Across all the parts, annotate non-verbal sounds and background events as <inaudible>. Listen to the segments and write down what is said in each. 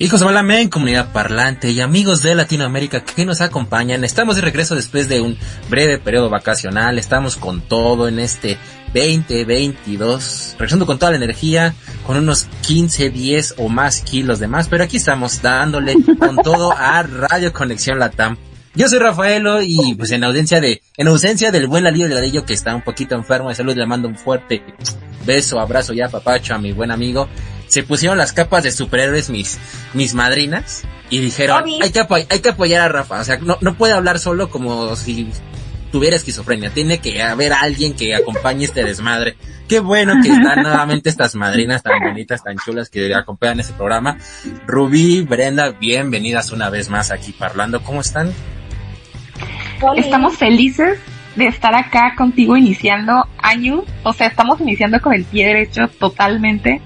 Hijos Malamén, comunidad parlante y amigos de Latinoamérica que nos acompañan, estamos de regreso después de un breve periodo vacacional, estamos con todo en este 2022, regresando con toda la energía, con unos 15, 10 o más kilos de más, pero aquí estamos dándole con todo a Radio Conexión Latam. Yo soy Rafaelo y pues en ausencia de, en ausencia del buen Alío Ladrillo que está un poquito enfermo de salud, le mando un fuerte beso, abrazo ya papacho a mi buen amigo se pusieron las capas de superhéroes mis, mis madrinas y dijeron, hay que, hay que apoyar a Rafa, o sea, no, no puede hablar solo como si tuviera esquizofrenia, tiene que haber alguien que acompañe este desmadre. Qué bueno que están <laughs> nuevamente estas madrinas tan bonitas, tan chulas que acompañan este programa. Rubí, Brenda, bienvenidas una vez más aquí parlando. ¿Cómo están? Estamos felices de estar acá contigo iniciando año, o sea, estamos iniciando con el pie derecho totalmente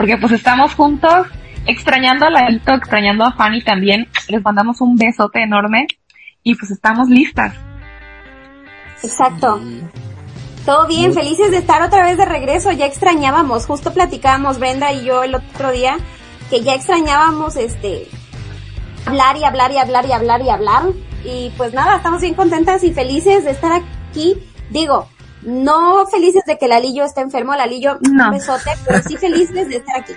porque pues estamos juntos, extrañando a Lalito, extrañando a Fanny también, les mandamos un besote enorme y pues estamos listas. Exacto. Todo bien, felices de estar otra vez de regreso, ya extrañábamos, justo platicábamos Brenda y yo el otro día, que ya extrañábamos este hablar y hablar y hablar y hablar y hablar. Y pues nada, estamos bien contentas y felices de estar aquí. Digo, no felices de que Lalillo esté enfermo, Lalillo, no. un besote, pero sí felices de estar aquí.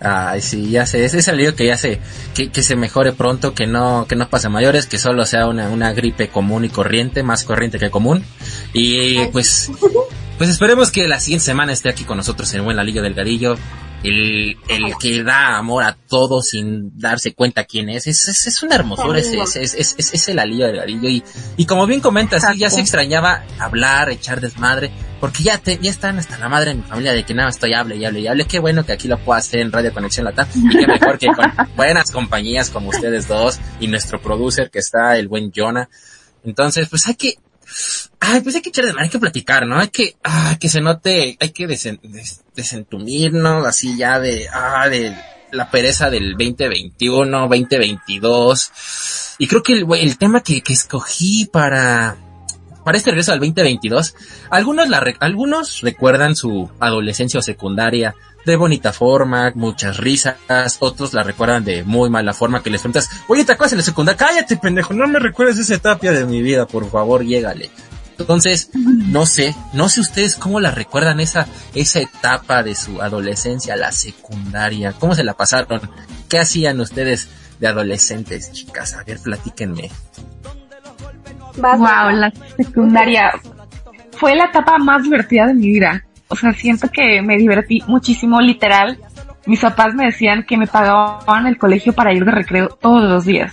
Ay, sí, ya sé, ese es el lío que ya sé, que, que se mejore pronto, que no, que no pase mayores, que solo sea una, una gripe común y corriente, más corriente que común. Y pues, pues esperemos que la siguiente semana esté aquí con nosotros el buen Lalillo Delgadillo, el, el que da amor a todo sin darse cuenta quién es. Es, es, es una hermosura, es, es, es, es, es el alivio del garillo. Y, y como bien comentas, sí, ya se extrañaba hablar, echar desmadre, porque ya te, ya están hasta la madre en mi familia de que nada, estoy hable y hable y hable. Qué bueno que aquí lo puedo hacer en Radio Conexión Latam. Y qué mejor que con <laughs> buenas compañías como ustedes dos y nuestro producer que está, el buen Jonah. Entonces, pues hay que, Ay, pues hay que echar de hay que platicar, ¿no? Hay que, ah, que se note, hay que desen, des, desentumirnos así ya de, ah, de la pereza del 2021, 2022. Y creo que el, tema que, escogí para, para este regreso al 2022, algunos algunos recuerdan su adolescencia o secundaria de bonita forma, muchas risas, otros la recuerdan de muy mala forma que les preguntas, oye, ¿te acuerdas en la secundaria? Cállate, pendejo, no me recuerdes esa etapa de mi vida, por favor, llégale. Entonces, no sé, no sé ustedes cómo la recuerdan esa, esa etapa de su adolescencia, la secundaria, cómo se la pasaron, qué hacían ustedes de adolescentes, chicas, a ver, platíquenme. Wow, la secundaria fue la etapa más divertida de mi vida. O sea, siento que me divertí muchísimo, literal. Mis papás me decían que me pagaban el colegio para ir de recreo todos los días.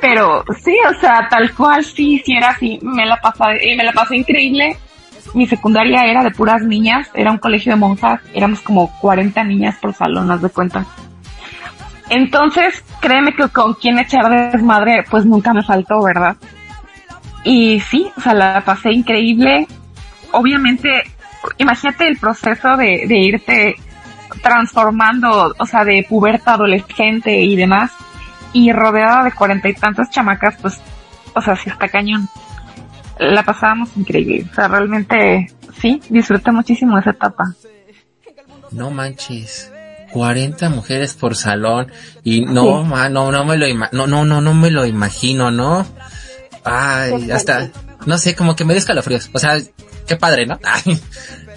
Pero sí, o sea, tal cual sí, sí era así. Me la pasé, me la pasé increíble. Mi secundaria era de puras niñas, era un colegio de monjas, éramos como 40 niñas por salón, haz de cuenta. Entonces, créeme que con quien echar desmadre, pues nunca me faltó, ¿verdad? Y sí, o sea, la pasé increíble. Obviamente, imagínate el proceso de, de irte transformando, o sea, de puberta adolescente y demás, y rodeada de cuarenta y tantas chamacas, pues, o sea, sí está cañón. La pasábamos increíble, o sea, realmente, sí, disfruté muchísimo esa etapa. No manches. 40 mujeres por salón y no, sí. no, no me lo no, no, no, no me lo imagino, ¿no? Ay, hasta, no sé, como que me dio escalofríos. O sea, qué padre, ¿no? <laughs> Ay,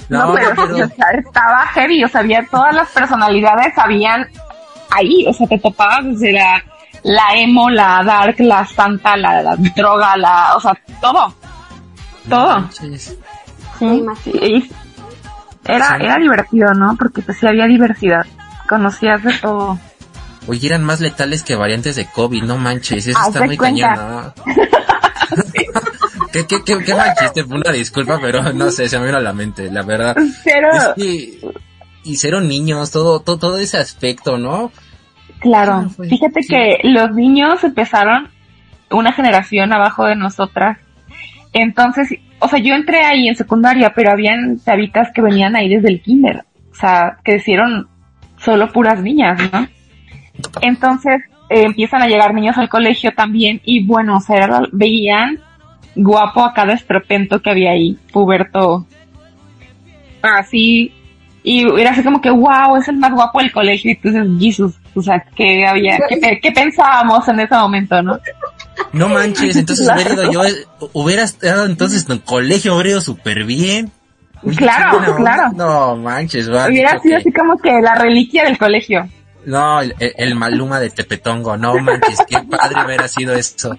no, no, pero, pero... O sea, estaba heavy, o sea, había todas las personalidades, habían ahí, o sea, te topabas desde la, la emo, la dark, la santa, la, la droga, la, o sea, todo. Todo. Sí, sí. Era, era divertido, ¿no? Porque pues sí había diversidad. Conocías de todo. Oye, eran más letales que variantes de COVID, no manches, eso está muy cuenta. cañón, ¿no? <laughs> <laughs> ¿Qué, qué, qué, qué mal chiste? Una disculpa, pero <laughs> no sé, se me vino a la mente, la verdad. Pero... Es que, y cero niños, todo, todo, todo ese aspecto, ¿no? Claro, fíjate sí. que los niños empezaron una generación abajo de nosotras. Entonces, o sea, yo entré ahí en secundaria, pero habían chavitas que venían ahí desde el kinder. O sea, crecieron solo puras niñas, ¿no? Entonces, eh, empiezan a llegar niños al colegio también y bueno, o sea, veían guapo a cada estrepento que había ahí, puberto, así, y era así como que, wow, es el más guapo del colegio, y entonces, Jesus, o sea, ¿qué había, qué, qué pensábamos en ese momento, no? No manches, entonces hubiera ido yo, eh, hubiera estado entonces en el colegio, hubiera ido súper bien. Claro, claro. No manches, va. Hubiera sido así como que la reliquia del colegio. No, el, el, Maluma de Tepetongo, no manches, qué padre hubiera sido eso.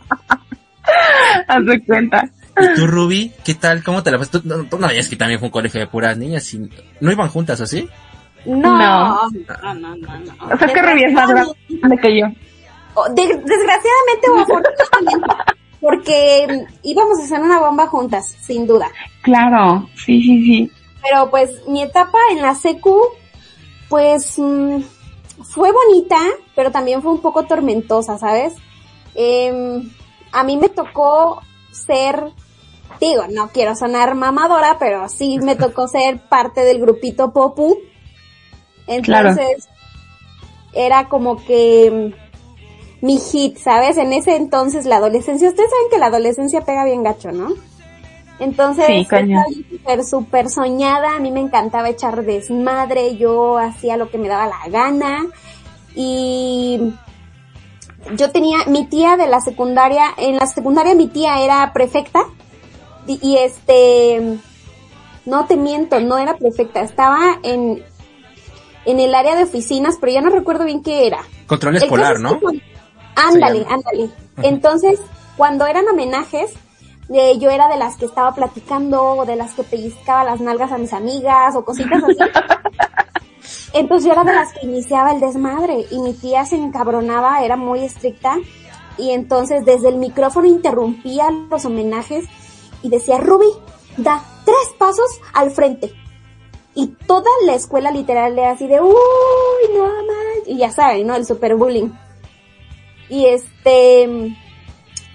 <laughs> Haz de cuenta. ¿Y tú, Ruby? ¿Qué tal? ¿Cómo te la pasaste? Tú, no, no, es que también fue un colegio de puras niñas. Y ¿No iban juntas así? No. No. No, no, no, no. O sea, es que Ruby es más grande que yo. Oh, de- desgraciadamente o afortunadamente, porque íbamos a hacer una bomba juntas, sin duda. Claro, sí, sí, sí. Pero pues mi etapa en la secu, pues mm, fue bonita, pero también fue un poco tormentosa, ¿sabes? Em, a mí me tocó ser, digo, no quiero sonar mamadora, pero sí me tocó <laughs> ser parte del grupito Popu. Entonces, era como que mm, mi hit, ¿sabes? En ese entonces la adolescencia, ustedes saben que la adolescencia pega bien gacho, ¿no? Entonces, Sí, estaba súper, súper soñada, a mí me encantaba echar desmadre, yo hacía lo que me daba la gana y yo tenía, mi tía de la secundaria, en la secundaria mi tía era prefecta y, y este, no te miento, no era prefecta, estaba en, en el área de oficinas, pero ya no recuerdo bien qué era. Control escolar, es ¿no? que Ándale, ándale. Entonces, cuando eran homenajes, eh, yo era de las que estaba platicando, o de las que pellizcaba las nalgas a mis amigas, o cositas así. <laughs> Entonces yo era de las que iniciaba el desmadre, y mi tía se encabronaba, era muy estricta, y entonces desde el micrófono interrumpía los homenajes, y decía, Ruby, da tres pasos al frente. Y toda la escuela literal era así de, uy, no más, y ya saben, ¿no? El superbullying. Y este,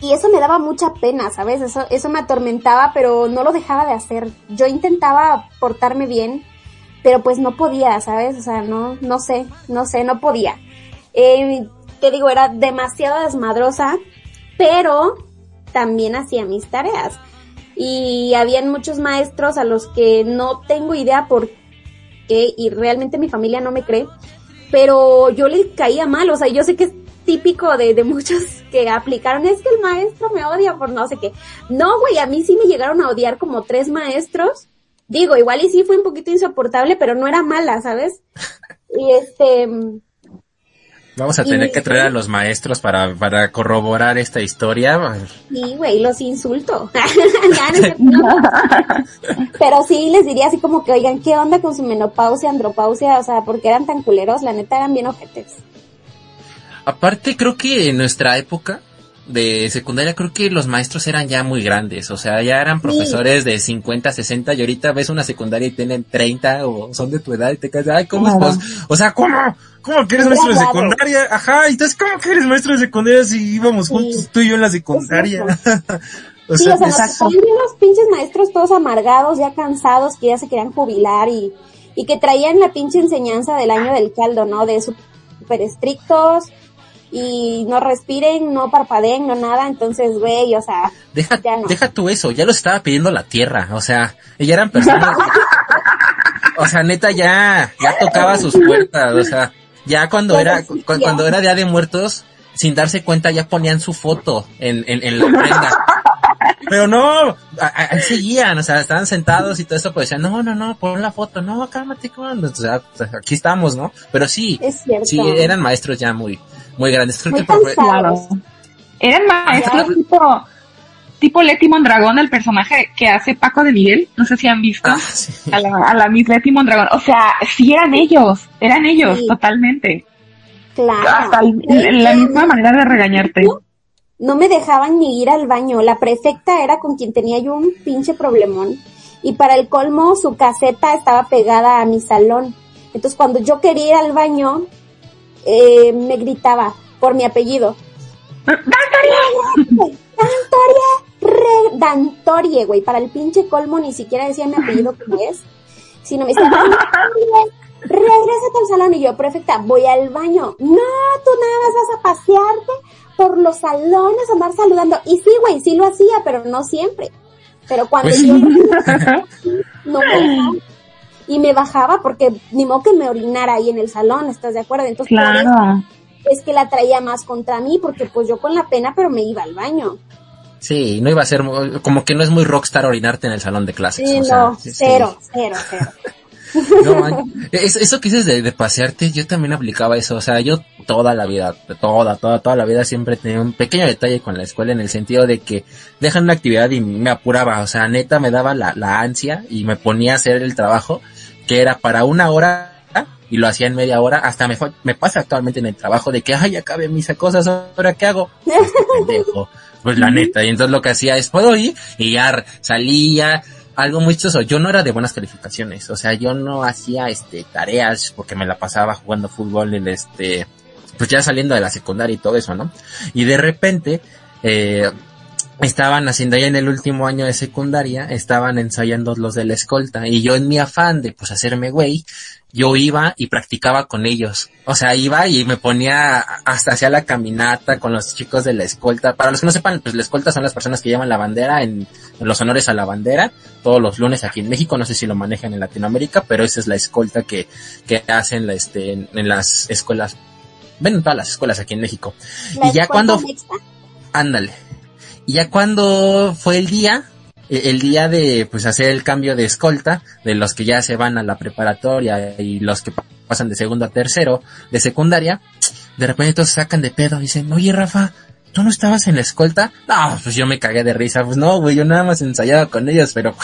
y eso me daba mucha pena, ¿sabes? Eso, eso me atormentaba, pero no lo dejaba de hacer. Yo intentaba portarme bien, pero pues no podía, ¿sabes? O sea, no, no sé, no sé, no podía. Eh, te digo, era demasiado desmadrosa, pero también hacía mis tareas. Y habían muchos maestros a los que no tengo idea por qué, y realmente mi familia no me cree, pero yo le caía mal, o sea, yo sé que es típico de, de muchos que aplicaron, es que el maestro me odia por no sé qué. No, güey, a mí sí me llegaron a odiar como tres maestros. Digo, igual y sí fue un poquito insoportable, pero no era mala, ¿sabes? Y este, Vamos a Y- tener que traer a los maestros para, para corroborar esta historia. sí, güey, los insulto. <laughs> Pero sí les diría así como que, oigan, ¿qué onda con su menopausia, andropausia? O sea, porque eran tan culeros, la neta eran bien ojetes. Aparte, creo que en nuestra época de secundaria, creo que los maestros eran ya muy grandes. O sea, ya eran profesores de 50, 60 y ahorita ves una secundaria y tienen 30 o son de tu edad y te quedas, ay, ¿cómo es pos- O sea, ¿cómo? ¿Cómo que eres maestro de secundaria? Ajá, entonces, ¿cómo que eres maestro de secundaria si íbamos Sí. juntos tú y yo en la secundaria? <laughs> o Sí, o sea, tocaban los pinches maestros todos amargados, ya cansados, que ya se querían jubilar y, y que traían la pinche enseñanza del año del caldo, ¿no? De súper estrictos y no respiren, no parpadeen, no nada. Entonces, güey, o sea, Deja, Ya no. deja tú eso, ya los estaba pidiendo la tierra, o sea, ya eran personas, <laughs> o sea, neta ya, ya tocaba sus puertas, o sea, ya cuando era, cu- cuando era Día de Muertos, sin darse cuenta ya ponían su foto en, en, en la ofrenda. Pero no, ahí seguían, o sea, estaban sentados y todo eso, pues decían, no, no, no, pon la foto, no, cálmate, cálmate. o sea, sea, aquí estamos, ¿no? Pero sí, es sí, eran maestros ya muy, muy grandes. Muy el cansados. Eran maestros Claro. tipo, tipo Leti Mondragón, el personaje que hace Paco de Miguel. No sé si han visto Ah, sí. a la, a la Miss Leti Mondragón. O sea, sí eran ellos, eran ellos, Sí. totalmente. Claro. Hasta el- la misma manera de regañarte. no me dejaban ni ir al baño. La prefecta era con quien tenía yo un pinche problemón. Y para el colmo, su caseta estaba pegada a mi salón. Entonces, cuando yo quería ir al baño, eh, me gritaba por mi apellido. Dantorie, re, Dantorie, güey. Para el pinche colmo ni siquiera decía mi apellido como es. Sino me decía, Dantorie, regrésate al salón. Y yo, prefecta, voy al baño. No, tú nada más vas a pasearte por los salones, a andar saludando. Y sí, güey, sí lo hacía, pero no siempre. Pero cuando Pues yo no dejaba. <laughs> Y me bajaba porque ni modo que me orinara ahí en el salón, ¿estás de acuerdo? Entonces, por eso claro. es que la traía más contra mí, porque pues yo con la pena, pero me iba al baño. Sí, no iba a ser, como que no es muy rockstar orinarte en el salón de clases. Sí, no, cero, cero, cero. <laughs> <laughs> No, eso que dices de, pasearte, yo también aplicaba eso. O sea, yo toda la vida, toda, toda, toda la vida siempre tenía un pequeño detalle con la escuela en el sentido de que dejan una actividad y me apuraba. O sea, neta me daba la, la ansia y me ponía a hacer el trabajo que era para una hora y lo hacía en media hora. Hasta me, me pasa actualmente en el trabajo de que, ay, acabe mis cosas, ahora qué hago. <laughs> Este pues la neta. Y entonces lo que hacía es, puedo ir y ya salía algo muy chistoso, yo no era de buenas calificaciones, o sea, yo no hacía este tareas porque me la pasaba jugando fútbol en este pues ya saliendo de la secundaria y todo eso, ¿no? Y de repente eh, estaban haciendo ya en el último año de secundaria, estaban ensayando los de la escolta. Y yo en mi afán de pues hacerme güey, yo iba y practicaba con ellos. O sea, iba y me ponía hasta hacia la caminata con los chicos de la escolta. Para los que no sepan, pues la escolta son las personas que llevan la bandera en, los honores a la bandera todos los lunes aquí en México. No sé si lo manejan en Latinoamérica, pero esa es la escolta que, que hacen la, este, en, las escuelas. Ven en todas las escuelas aquí en México. y ya cuando... Ándale. Y ya cuando fue el día, el día de pues hacer el cambio de escolta de los que ya se van a la preparatoria y los que pasan de segundo a tercero de secundaria, de repente todos sacan de pedo y dicen, oye Rafa, ¿tú no estabas en la escolta? No, pues yo me cagué de risa, pues no, güey, yo nada más ensayaba con ellos, pero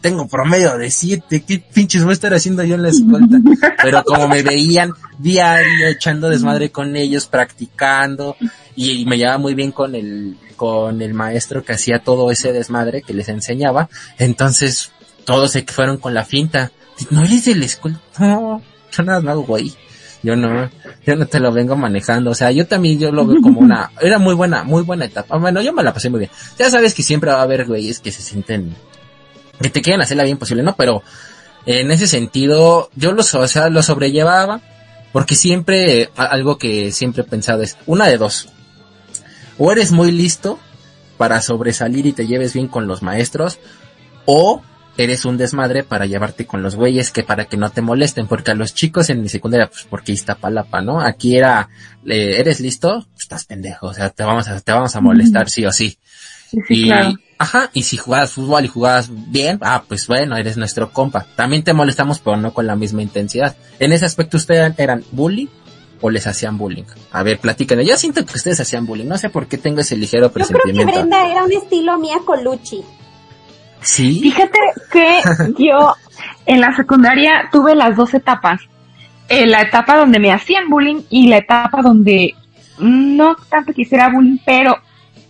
tengo promedio de siete, ¿qué pinches voy a estar haciendo yo en la escolta? <laughs> Pero como me veían diario echando desmadre con ellos, practicando, y me llevaba muy bien con el, con el maestro que hacía todo ese desmadre que les enseñaba, entonces todos se fueron con la finta. No eres de la escuela, no, yo nada más güey. Yo no, yo no te lo vengo manejando. O sea, yo también yo lo veo como una, <laughs> era muy buena, muy buena etapa. Bueno, yo me la pasé muy bien. Ya sabes que siempre va a haber güeyes que se sienten, que te quieren hacer la bien posible, ¿no? Pero en ese sentido, yo lo, o sea, lo sobrellevaba, porque siempre, algo que siempre he pensado es, una de dos, o eres muy listo para sobresalir y te lleves bien con los maestros, o eres un desmadre para llevarte con los güeyes que para que no te molesten, porque a los chicos en mi secundaria, pues porque está palapa, ¿no? Aquí era, ¿eres listo? Pues, estás pendejo, o sea, te vamos a, te vamos a molestar sí o sí. y, ajá, y si jugabas fútbol y jugabas bien, ah, pues bueno, eres nuestro compa. También te molestamos, pero no con la misma intensidad. En ese aspecto, ¿ustedes eran bully o les hacían bullying? A ver, platíquenme. Yo siento que ustedes hacían bullying. No sé por qué tengo ese ligero presentimiento. Yo creo que Brenda era un estilo Mia Colucci. Sí. Fíjate que yo en la secundaria tuve las dos etapas. Eh, la etapa donde me hacían bullying y la etapa donde no tanto quisiera bullying, pero,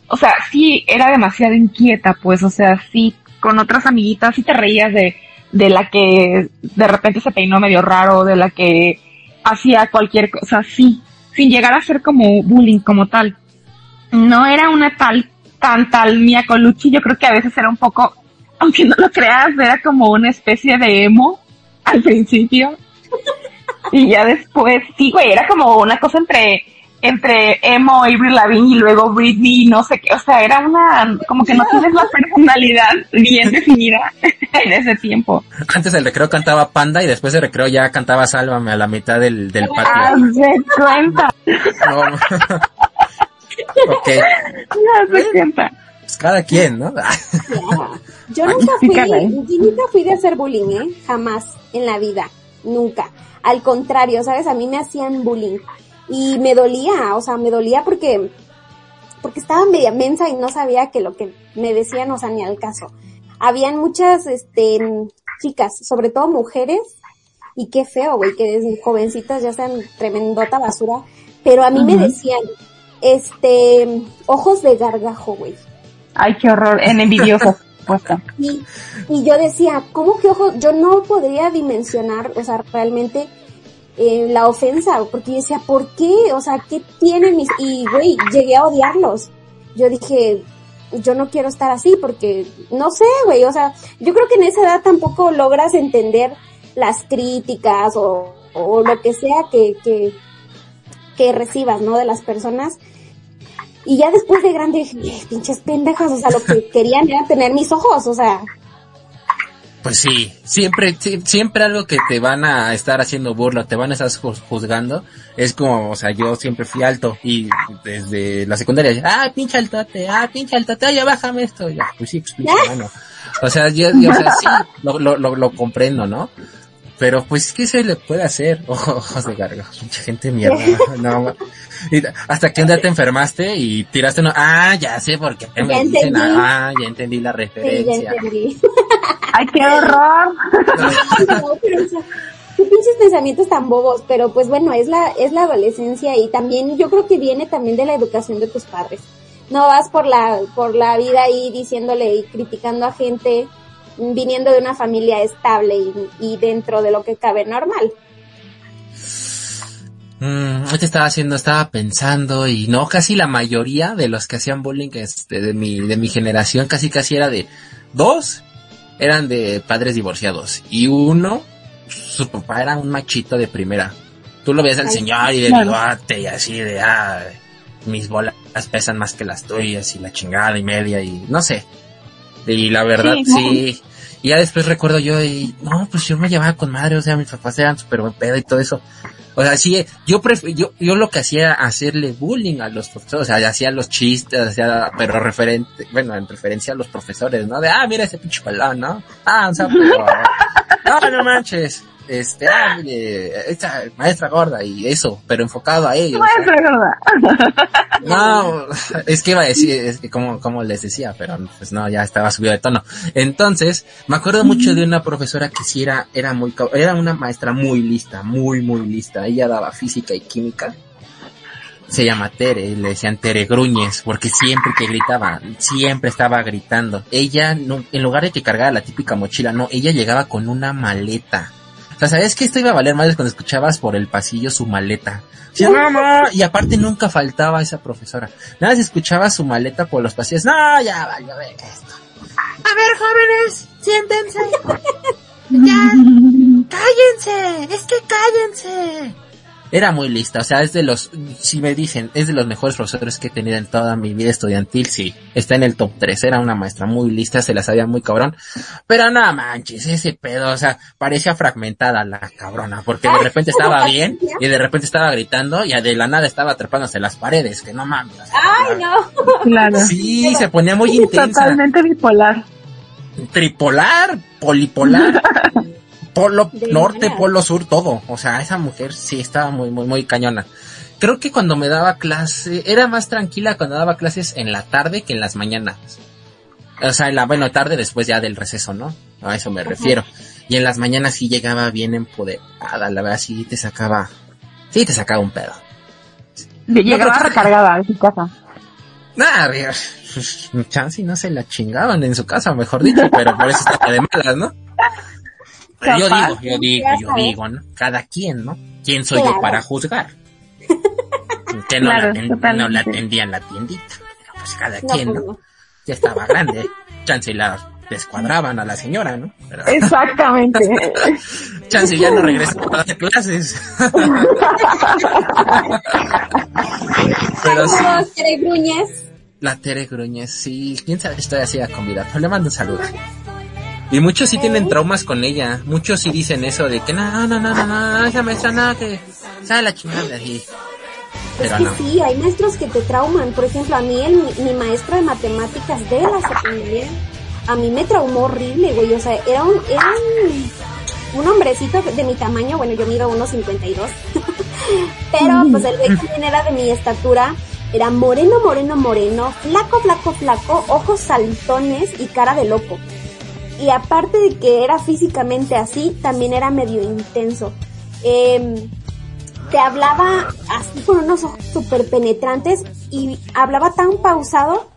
o sea, sí era demasiado inquieta, pues, o sea, sí, con otras amiguitas sí te reías de, de la que de repente se peinó medio raro, de la que hacía cualquier cosa así, sin llegar a ser como bullying como tal. No era una tal, tan tal Mia Colucci, yo creo que a veces era un poco, aunque no lo creas, era como una especie de emo al principio. <laughs> y ya después, sí, güey, era como una cosa entre entre emo, Avril Lavigne y luego Britney, no sé qué, o sea, era una, como que no tienes la personalidad bien <laughs> definida en ese tiempo. Antes del recreo cantaba Panda y después del recreo ya cantaba Sálvame a la mitad del, del patio. Ah, se cuenta. No. <laughs> ok. No se cuenta. Pues cada quien, ¿no? <laughs> Yo nunca fui, yo nunca fui de hacer bullying, ¿eh? Jamás en la vida. Nunca. Al contrario, ¿sabes? A mí me hacían bullying y me dolía, o sea, me dolía porque, porque estaba media mensa y no sabía que lo que me decían, o sea, ni al caso. Habían muchas, este, chicas, sobre todo mujeres, y qué feo, güey, que desde jovencitas ya sean tremendota basura, pero a mí me decían, este, ojos de gargajo, güey. Ay, qué horror, en envidioso. <laughs> y, y yo decía, ¿cómo que ojos? Yo no podría dimensionar, o sea, realmente eh, la ofensa, porque yo decía, ¿por qué? O sea, ¿qué tienen mis...? Y, güey, llegué a odiarlos. Yo dije, yo no quiero estar así porque, no sé, güey, o sea, yo creo que en esa edad tampoco logras entender las críticas o, o lo que sea que, que, que recibas, ¿no? De las personas. Y ya después de grande dije, pinches pendejas, o sea, lo que <laughs> querían era tener mis ojos, o sea, Pues sí, siempre, siempre algo que te van a estar haciendo burla, te van a estar juzgando, es como, o sea, yo siempre fui alto y desde la secundaria, ah, pinche altote, ah, pinche altote, ya bájame esto, ya, pues sí, pues pinche mano. O sea, yo, o sea, sí, lo, lo, lo, comprendo, ¿no? Pero pues, ¿qué se le puede hacer? <laughs> ojos de garga, mucha gente mierda. <laughs> No, hasta que un día te enfermaste y tiraste uno, ah, ya sé por qué me dicen, ah, ya entendí la referencia. <laughs> Ay, qué horror. qué pinches pensamientos tan bobos, pero pues bueno, es la, es la adolescencia y también yo creo que viene también de la educación de tus padres. No vas por la, por la vida ahí diciéndole y criticando a gente viniendo de una familia estable y, dentro de lo que cabe normal. Mm, estaba haciendo, estaba pensando y no, casi la mayoría de los que hacían bullying este, de mi, de mi generación, casi casi era de dos, eran de padres divorciados y uno, su papá era un machito de primera. Tú lo veías al señor y de bigote y así de, ah, mis bolas pesan más que las tuyas y la chingada y media y no sé. Y la verdad sí, y ya después recuerdo yo y, no, pues yo me llevaba con madre, o sea, mis papás eran súper buen pedo y todo eso. O sea, sí, yo, yo, yo lo que hacía era hacerle bullying a los profesores, o sea, hacía los chistes, hacía, pero referente, bueno, en referencia a los profesores, ¿no? De, ah, mira ese pinche palón, ¿no? Ah, o sea, pero, no, no manches este, ah, esta maestra gorda y eso, pero enfocado a ellos. Maestra gorda. No, <laughs> es que iba a decir, es que como, como les decía, pero pues no, ya estaba subido de tono. Entonces, me acuerdo mucho de una profesora que sí era, era muy, era una maestra muy lista, muy, muy lista. Ella daba física y química. Se llama Tere, le decían Tere Gruñes, porque siempre que gritaba, siempre estaba gritando. Ella, no, en lugar de que cargara la típica mochila, no, ella llegaba con una maleta sea, ¿sabes que esto iba a valer más cuando escuchabas por el pasillo su maleta? Y aparte nunca faltaba esa profesora. Nada más escuchaba su maleta por los pasillos. No, ya vaya, ver esto. A ver, jóvenes, siéntense. <laughs> ya, cállense, es que cállense era muy lista, o sea, es de los, si me dicen, es de los mejores profesores que he tenido en toda mi vida estudiantil, sí, está en el top 3, era una maestra muy lista, se la sabía muy cabrón, pero no manches, ese pedo, o sea, parecía fragmentada la cabrona, porque de repente estaba bien, y de repente estaba gritando, y de la nada estaba atrapándose las paredes, que no mames. Ay, no. Claro. Sí, se ponía muy intensa. Totalmente bipolar. Tripolar, polipolar. <laughs> polo norte, polo sur, todo. O sea, esa mujer sí estaba muy, muy, muy cañona. Creo que cuando me daba clase, era más tranquila cuando daba clases en la tarde que en las mañanas. O sea, en la, bueno, tarde después ya del receso, ¿no? A eso me refiero. Y en las mañanas sí llegaba bien empoderada, la verdad sí te sacaba, sí te sacaba un pedo. Llegaba recargada en su casa. Nada, pues, chance no se la chingaban en su casa, mejor dicho, pero por eso está de malas, ¿no? Yo digo, yo digo, yo digo, ¿no? Cada quien, ¿no? ¿Quién soy yo para juzgar? Que no, la no la atendía en la tiendita. Pero pues cada quien, ¿no? Ya estaba grande. Chance la descuadraban a la señora, ¿no? Exactamente. <laughs> Chance ya no regresa a las clases. Pero sí. Tere Gruñez. La Tere Gruñez, sí. ¿Quién sabe? Estoy así a convidar. Le mando un saludo. Y muchos sí tienen traumas con ella. Muchos sí dicen eso de que no, no, no, no, no, esa maestra nada que sale la chingada. Pero es que sí, hay maestros que te trauman. Por ejemplo, a mí, el, mi maestro de matemáticas de la secundaria, a mí me traumó horrible, güey. O sea, era un, era un, hombrecito de mi tamaño. Bueno, yo mido 1.52. <laughs> Pero, pues, el güey también era de mi estatura. Era moreno, moreno, moreno, flaco, flaco, flaco, ojos saltones y cara de loco y aparte de que era físicamente así, también era medio intenso. Em, te hablaba así con unos ojos súper penetrantes y hablaba tan pausado.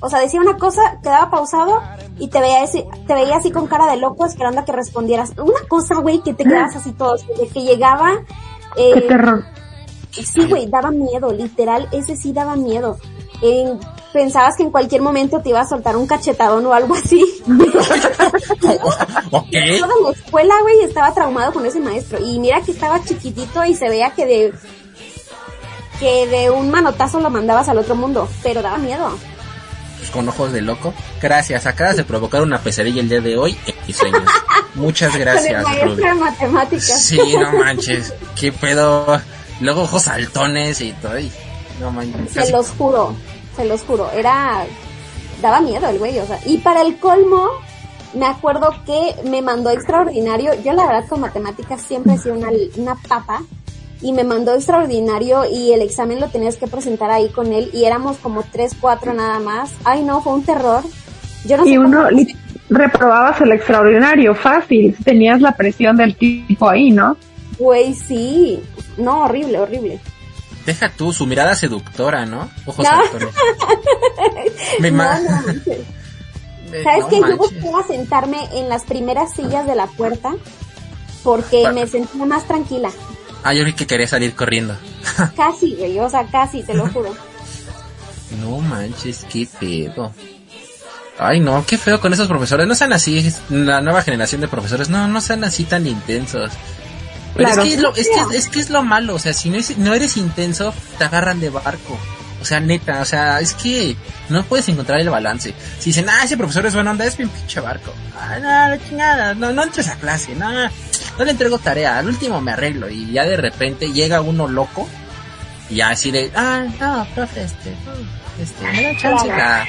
O sea, decía una cosa, quedaba pausado y te veía así, te veía así con cara de loco esperando a que respondieras. Una cosa, güey, que te quedas así todo, de que llegaba... Eh, Qué terror. Sí, güey, daba miedo, literal, ese sí daba miedo pensabas que en cualquier momento te iba a soltar un cachetadón o algo así. <laughs> okay. Toda la escuela, güey, estaba traumado con ese maestro. Y mira que estaba chiquitito y se veía que de que de un manotazo lo mandabas al otro mundo, pero daba miedo. pues, con ojos de loco. Gracias, acabas de provocar una pesadilla el día de hoy en sueños. Muchas <laughs> gracias, de matemáticas. Sí, no manches, qué pedo. Luego ojos saltones y todo. y no manches. Se los juro, se los juro. Era. Daba miedo el güey, o sea. Y para el colmo, me acuerdo que me mandó extraordinario. Yo, la verdad, con matemáticas siempre he sido una, una papa. Y me mandó extraordinario y el examen lo tenías que presentar ahí con él. Y éramos como tres, cuatro nada más. Ay, no, fue un terror. Yo no y sé uno cómo- reprobabas el extraordinario, fácil. Tenías la presión del tipo ahí, ¿no? Güey, sí. No, horrible, horrible. Deja tú, su mirada seductora, ¿no? Ojos No. <laughs> Me No, no. <laughs> Eh, ¿Sabes qué? Yo buscaba sentarme en las primeras sillas de la puerta porque me sentía más tranquila. Ah, yo vi que quería salir corriendo. <laughs> Casi, güey, o sea, casi, te lo juro. No manches, qué pedo. Ay, no, qué feo con esos profesores. No sean así, la nueva generación de profesores. No, no sean así tan intensos. Pero Claro. es, que es, lo, es, que, es que es lo malo. O sea, si no, es- no eres intenso, te agarran de barco. O sea, neta, o sea, es que no puedes encontrar el balance. Si dicen, ah, ese profesor es buena onda, es bien pinche barco. Ah, no, la chingada, no, no entres a clase, no, no le entrego tarea, al último me arreglo. Y ya de repente llega uno loco, y ya así de, ah, no, profe, este, no, este, me da chance, Claro.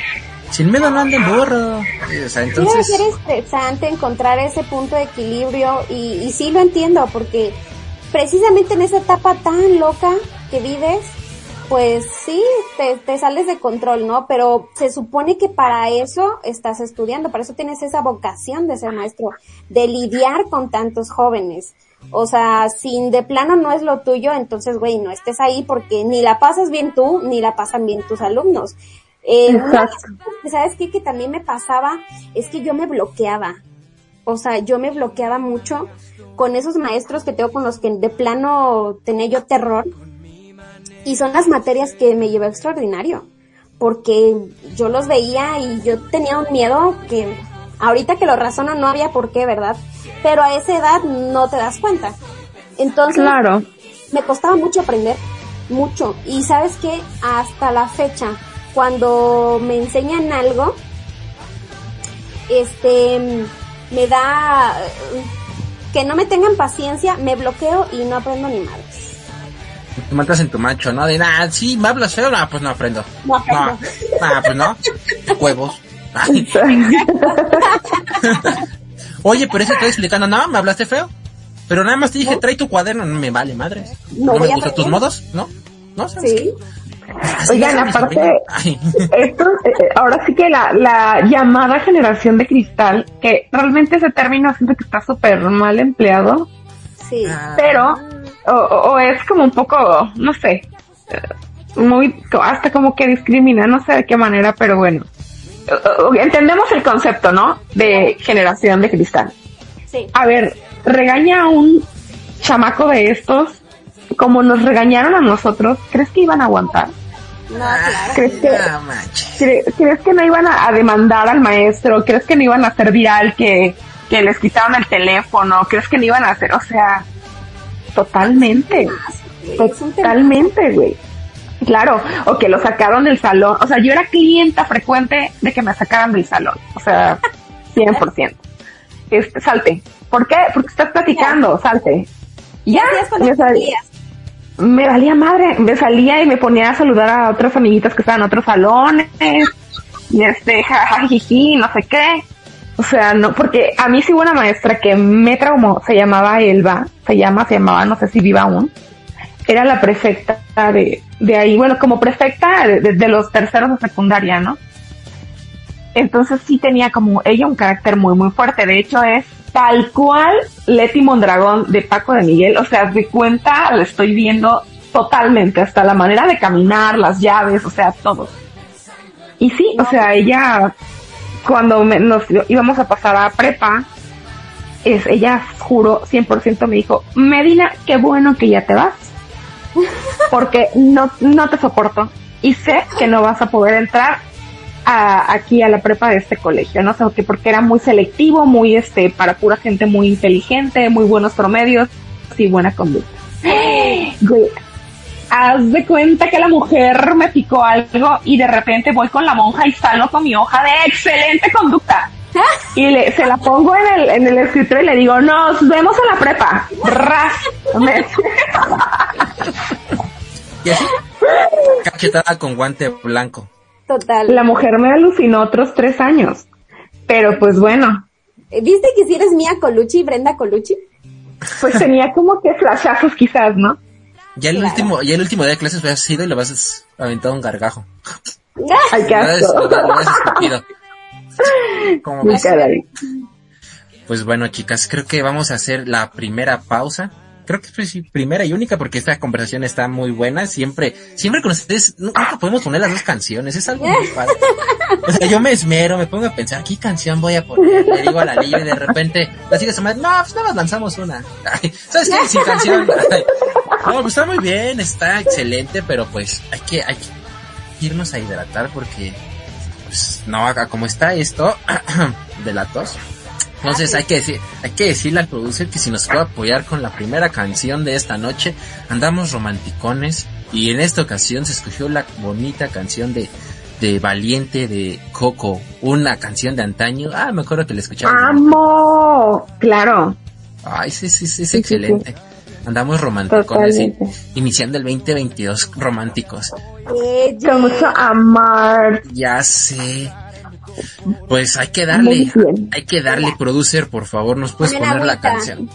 Sin miedo no anden burro. O sea, Debe entonces, ser estresante encontrar ese punto de equilibrio y, y sí lo entiendo porque precisamente en esa etapa tan loca que vives, pues sí, te, te sales de control, ¿no? Pero se supone que para eso estás estudiando, para eso tienes esa vocación de ser maestro, de lidiar con tantos jóvenes. O sea, si de plano no es lo tuyo, entonces, güey, no estés ahí porque ni la pasas bien tú, ni la pasan bien tus alumnos. Eh, una de las Exacto. cosas, ¿Sabes qué? Que también me pasaba, es que yo me bloqueaba. O sea, yo me bloqueaba mucho con esos maestros que tengo con los que de plano tenía yo terror. Y son las materias que me llevó extraordinario. Porque yo los veía y yo tenía un miedo que ahorita que lo razono no había por qué, ¿verdad? Pero a esa edad no te das cuenta. Entonces, Claro. me costaba mucho aprender, mucho. Y sabes que hasta la fecha, cuando me enseñan algo, este, me da, que no me tengan paciencia, me bloqueo y no aprendo ni madres. te matas en tu macho, ¿no? De, nada, sí, me hablas feo, no, pues no aprendo. No aprendo. No, ah, pues no. Huevos. <laughs> Oye, pero eso estoy explicando, no, me hablaste feo. Pero nada más te dije, trae tu cuaderno, no me vale madre. No No, me gustan tus modos, ¿no? ¿No? ¿Sabes Sí. qué? Oigan, aparte-. <laughs> Esto, eh, eh, ahora sí que la, la llamada generación de cristal, que realmente ese término siento que está súper mal empleado, Sí. Pero, o, o- es como un poco, no sé, eh, muy, hasta como que discrimina, no sé de qué manera, pero bueno. Entendemos el concepto, ¿no? De generación de cristal. Sí. A ver, regaña a un chamaco de estos, como nos regañaron a nosotros, ¿crees que iban a aguantar? No, claro. ¿Crees que, no ¿Crees que no iban a, a demandar al maestro? ¿Crees que no iban a hacer viral que, que les quitaron el teléfono? ¿Crees que no iban a hacer? O sea, totalmente. Tema. Totalmente, güey. Claro, o que lo sacaron del salón. O sea, yo era clienta frecuente de que me sacaran del salón. O sea, <laughs> 100%. Este, salte. ¿Por qué? Porque estás platicando, salte. Ya, cuando me, valía madre. Me salía y me ponía a saludar a otros amiguitos que estaban en otros salones. Y este, jajajiji, no sé qué. O sea, no, porque a mí sí hubo una maestra que me traumó, se llamaba Elba, se llama, se llamaba, no sé si viva aún. Era la prefecta de, de ahí, bueno, como prefecta de- de los terceros de secundaria, ¿no? Entonces sí tenía como ella un carácter muy, muy fuerte. De hecho es tal cual Leti Mondragón de Paco de Miguel. O sea, de cuenta, la estoy viendo totalmente, hasta la manera de caminar, las llaves, o sea, todo. Y sí, o sea, ella, cuando me- nos íbamos a pasar a prepa, es, ella, juro, 100% me dijo, Medina, qué bueno que ya te vas, porque no, no te soporto y sé que no vas a poder entrar a, aquí a la prepa de este colegio, no sé, que porque era muy selectivo, muy este, para pura gente muy inteligente, muy buenos promedios y buena conducta. Güey, haz de cuenta que la mujer me picó algo y de repente voy con la monja y salgo con mi hoja de excelente conducta. Y le, se la pongo en el, en el escritorio y le digo, nos vemos en la prepa. Ras. Me- Y así, cachetada con guante blanco. Total. La mujer me alucinó otros tres años. Pero pues bueno, ¿Viste que si eres Mía Colucci, Brenda Colucci? pues tenía como que flashazos quizás, ¿no? Ya el Claro. último, ya el último día de clases hubieras ido y le vas aventado un gargajo. Ay, qué asco. caray. Pues bueno, chicas, creo que vamos a hacer la primera pausa. Creo que es pues, primera y única porque esta conversación está muy buena. Siempre, siempre con ustedes, nu- nunca podemos poner las dos canciones. Es algo muy padre. O sea, yo me esmero, me pongo a pensar, ¿qué canción voy a poner? Le digo a la Liga y de repente la sigue se me no, pues nada más lanzamos una. ¿Sabes qué? Sin canción. No, pues está muy bien, está excelente, pero pues hay que, hay que irnos a hidratar porque, pues, no, como está esto <clears throat> de la tos. Entonces hay que decir, hay que decirle al producer que si nos puede apoyar con la primera canción de esta noche, andamos romanticones y en esta ocasión se escogió la bonita canción de de Valiente de Coco, una canción de antaño. Ah, me acuerdo que la escuchaba. ¡Amo! Claro. Ay, sí, sí, sí, es sí, excelente. Andamos romanticones y- Totalmente. iniciando el 2022 románticos. Con mucho amor. Ya sé. Pues hay que darle, hay que darle producer, por favor, nos puedes poner la canción.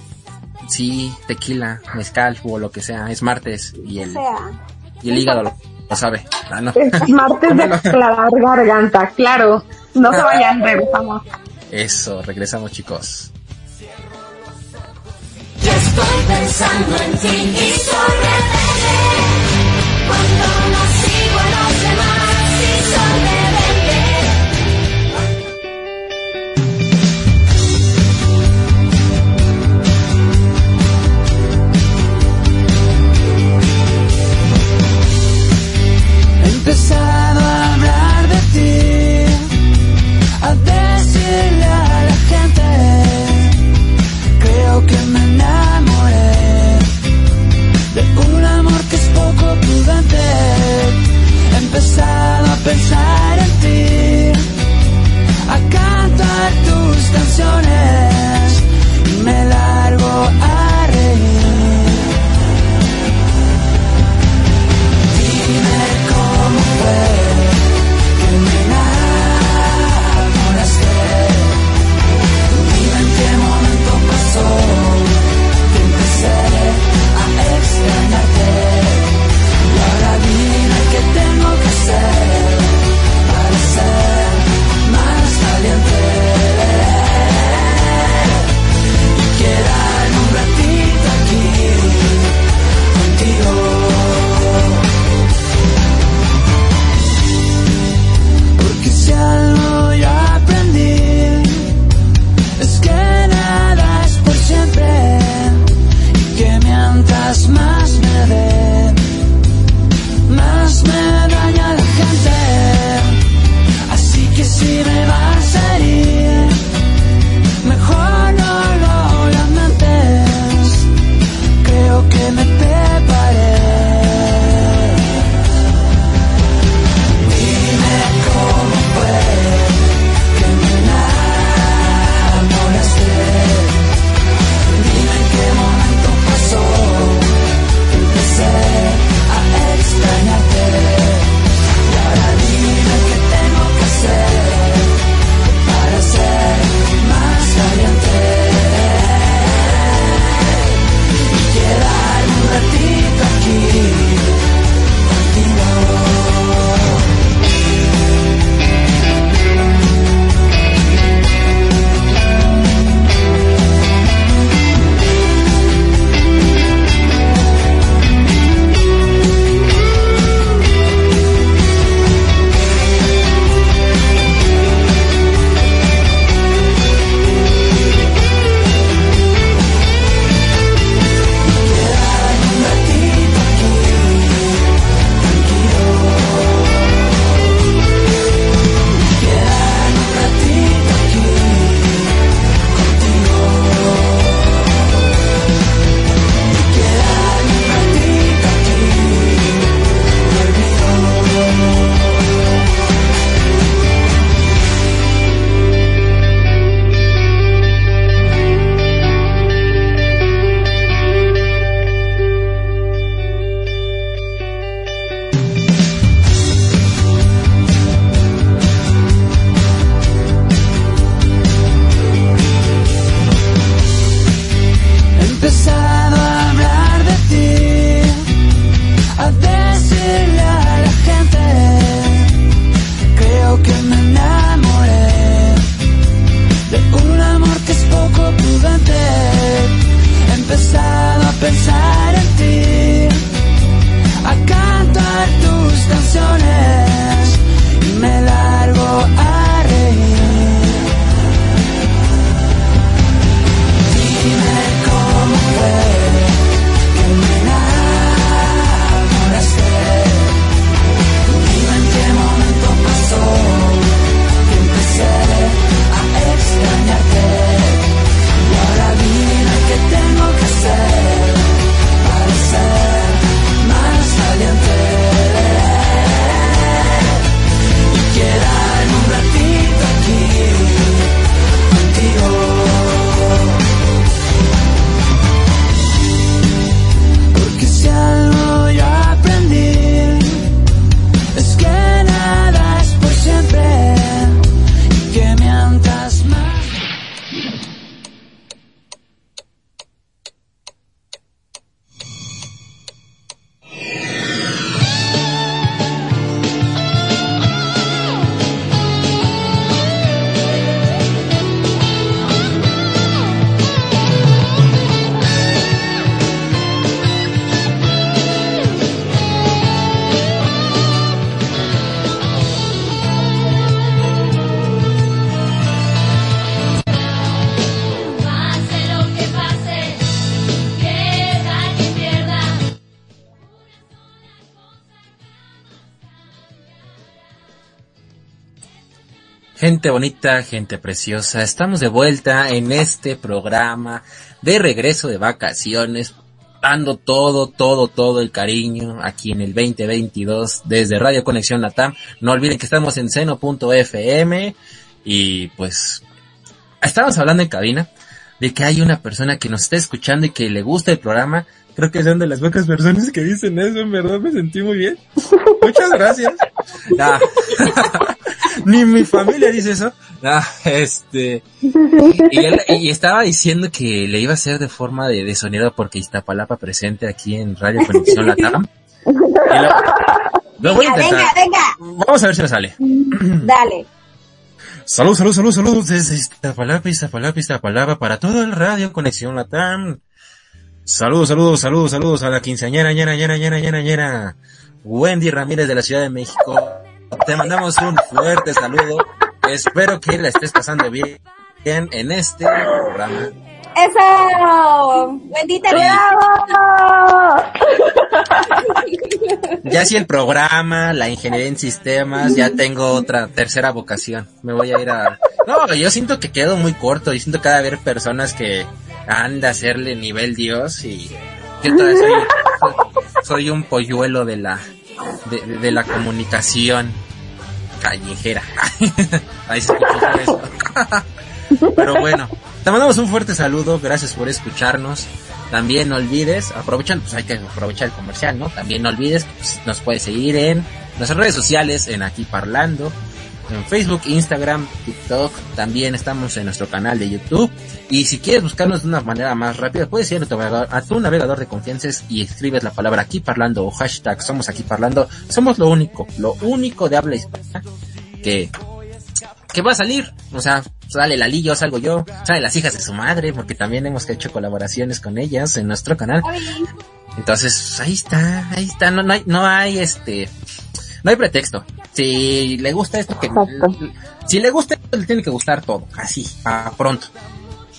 Sí, tequila, mezcal o lo que sea, es martes y o el, sea, y el hígado lo, lo sabe. Ah, no. Es martes de <laughs> aclarar garganta, claro. No se vayan, regresamos. Eso, regresamos chicos. Yo estoy pensando en ti y soy rebelde. Cuando A pensar en ti, a cantar tus canciones bonita, gente preciosa, estamos de vuelta en este programa de regreso de vacaciones, dando todo, todo, todo el cariño aquí en el 2022 desde Radio Conexión Latam. No olviden que estamos en seno.fm y pues estamos hablando en cabina de que hay una persona que nos está escuchando y que le gusta el programa. Creo que son de las pocas personas que dicen eso, en verdad me sentí muy bien. Muchas gracias. <laughs> <laughs> Ni mi familia dice eso. <laughs> Ah, este. Y, él- y estaba diciendo que le iba a hacer de forma de, de sonido porque Iztapalapa presente aquí en Radio Conexión Latam. Lo, lo voy a Venga, intentar. venga, Vamos a ver si me sale. <clears throat> dale. Salud, salud, salud, salud desde Iztapalapa, Iztapalapa, Iztapalapa para todo el radio Conexión Latam. Saludos, saludos, saludos, saludos a la quinceañera, ñera, ñera, ñera, ñera, ñera. Wendy Ramírez de la Ciudad de México. Te mandamos un fuerte saludo. Espero que la estés pasando bien en este programa. ¡Eso! ¡Bendita Ya si el programa, la ingeniería en sistemas, ya tengo otra tercera vocación. Me voy a ir a... No, yo siento que quedo muy corto y siento que ha de haber personas que han de hacerle nivel Dios y yo todavía soy, soy un polluelo de la, de, la comunicación callejera. <laughs> Ahí se eso. <laughs> Pero bueno, te mandamos un fuerte saludo, gracias por escucharnos. También no olvides, aprovechan, pues hay que aprovechar el comercial, ¿no? También no olvides pues, nos puedes seguir en nuestras redes sociales, en Aquí Parlando, en Facebook, Instagram, TikTok, también estamos en nuestro canal de YouTube. Y si quieres buscarnos de una manera más rápida, puedes ir a tu navegador, a tu navegador de confianza y escribes la palabra Aquí Parlando o hashtag Somos Aquí Parlando. Somos lo único, lo único de habla hispana que que va a salir. O sea, sale la yo, salgo yo, salen las hijas de su madre, porque también hemos hecho colaboraciones con ellas en nuestro canal. Entonces, ahí está, ahí está, no, no hay, no hay este, no hay pretexto. Si le gusta esto, que, si le gusta esto, le tiene que gustar todo, así, a pronto.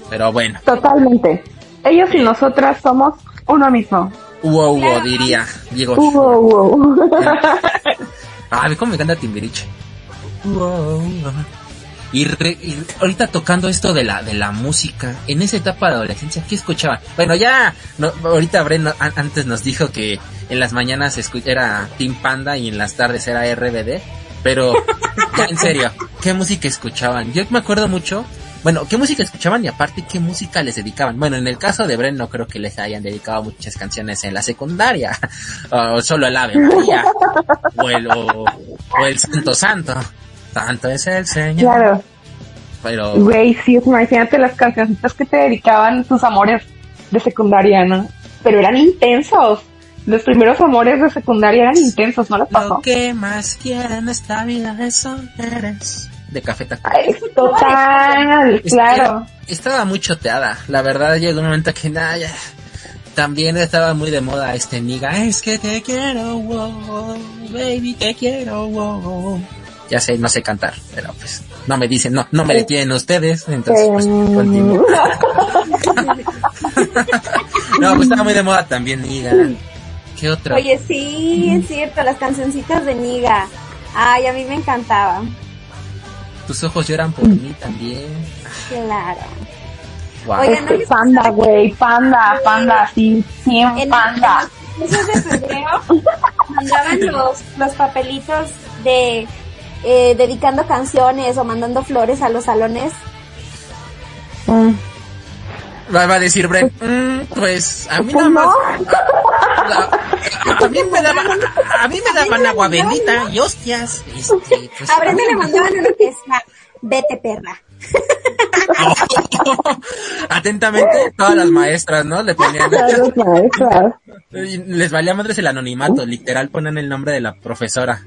Pero bueno, Totalmente. Ellos y nosotras somos uno mismo. wow, wow, diría Diego. Wow, wow. Ay, cómo me encanta Timbiriche. Y, re- y ahorita tocando esto de la de la música, en esa etapa de adolescencia, ¿qué escuchaban? Bueno, ya, no, ahorita Bren an- antes nos dijo que en las mañanas era Team Panda y en las tardes era RBD, pero en serio, ¿qué música escuchaban? Yo me acuerdo mucho, bueno, ¿qué música escuchaban y aparte qué música les dedicaban? Bueno, en el caso de Bren no creo que les hayan dedicado muchas canciones en la secundaria, <laughs> o solo el Ave María, o el, o el Santo Santo. Santo es el Señor. Claro. Pero Güey, sí, imagínate las cancioncitas que te dedicaban tus amores de secundaria, ¿no? Pero eran intensos. Los primeros amores de secundaria eran intensos, ¿no les pasó? lo que más quiero en esta vida eso eres. De Café Tacuba. Total, claro. Estaba muy choteada. La verdad llegó un momento que nada, ya. También estaba muy de moda este niga. Es que te quiero, wow, baby, te quiero, wow. Ya sé, no sé cantar, pero pues no me dicen, no, no me detienen ustedes, entonces pues continúo. <laughs> no, pues estaba muy de moda también niga. ¿Qué otra? Oye, sí, es cierto, las cancioncitas de Niga. Ay, a mí me encantaba. Tus ojos lloran por mí también. Claro. Wow. Oigan, ¿no Este, panda, güey, panda, panda, sí, sí, En panda. los meses de febrero mandaban <laughs> los, los papelitos de eh, dedicando canciones o mandando flores a los salones. Mm. Va, a decir Bren, "Mm, pues a mí Pues nada más, no. <laughs> a, a- a mí me daban, a, a mí me daban agua bendita y hostias. Este, pues, A Brenda le mandaban una que vete perra. <laughs> Atentamente, todas las maestras, ¿no? Le ponían, <laughs> les valía madres el anonimato, literal ponen el nombre de la profesora.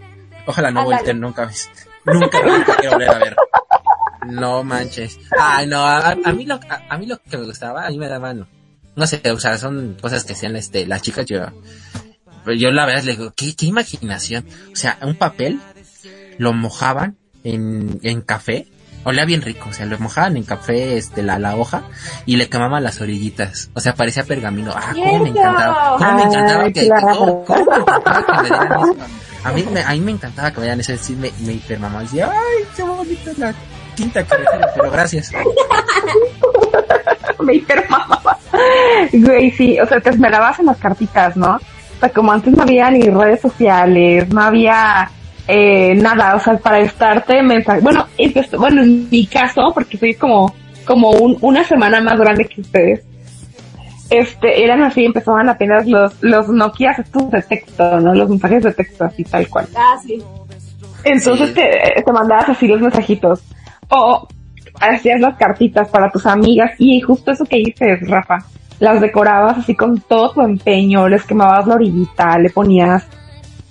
Ojalá no vuelten nunca, ¿ves? nunca, nunca quiero volver a ver. No manches. Ay, no, a, a mí lo, a, a mí lo que me gustaba, a mí me daban, no sé, o sea, son cosas que hacían este, las chicas, yo, pero yo la verdad les digo, ¿qué, qué imaginación. O sea, un papel, lo mojaban en, en café, olía bien rico, o sea, lo mojaban en café, este, la, la hoja, y le quemaban las orillitas. O sea, parecía pergamino. Ah, cómo me encantaba. Cómo me encantaba Ay, que, claro. cómo, cómo me encantaba que me dieran eso. A mí, me, a mí me encantaba que me dieran ese sí, me, me hipermamá. Decía, ay, qué bonita la quinta carretera, pero gracias. <laughs> me hipermamaba. Güey, sí, o sea, te esmerabas en las cartitas, ¿no? O sea, como antes no había ni redes sociales, no había eh, nada, o sea, para estarte mensaje. Bueno, empezó- bueno, en mi caso, porque soy como, como un, una semana más grande que ustedes. Este, eran así, empezaban apenas los, los Nokia estos de texto, ¿no? Los mensajes de texto, así tal cual. Ah, sí. Entonces Sí. te, te mandabas así los mensajitos. O hacías las cartitas para tus amigas. Y justo eso que dices, Rafa. Las decorabas así con todo tu empeño. Les quemabas la orillita. Le ponías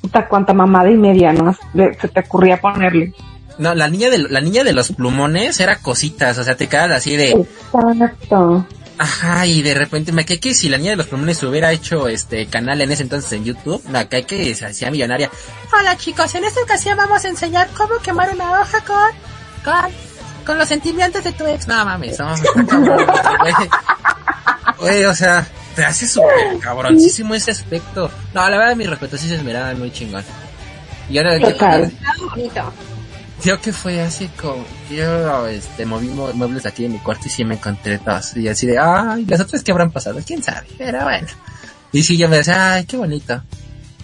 puta cuanta mamada y media, ¿no? Se te ocurría ponerle. No, la niña de, la niña de los plumones era cositas, o sea, te quedas así de, Exacto. Ajá, y de repente me cae que si la niña de los plumones hubiera hecho este canal en ese entonces en YouTube, me cae que se hacía millonaria. Hola chicos, en esta ocasión vamos a enseñar cómo quemar una hoja con, con, con los sentimientos de tu ex. No mames, no, güey. O sea, te hace súper cabroncísimo ese aspecto. No, la verdad, mi respeto, sí se esmeraban muy chingón. Y ahora. Estaba bonito. Creo que fue así como yo este moví mu- muebles aquí en mi cuarto y sí me encontré todos y así de ay las otras que habrán pasado quién sabe pero bueno y sí yo me decía ay qué bonito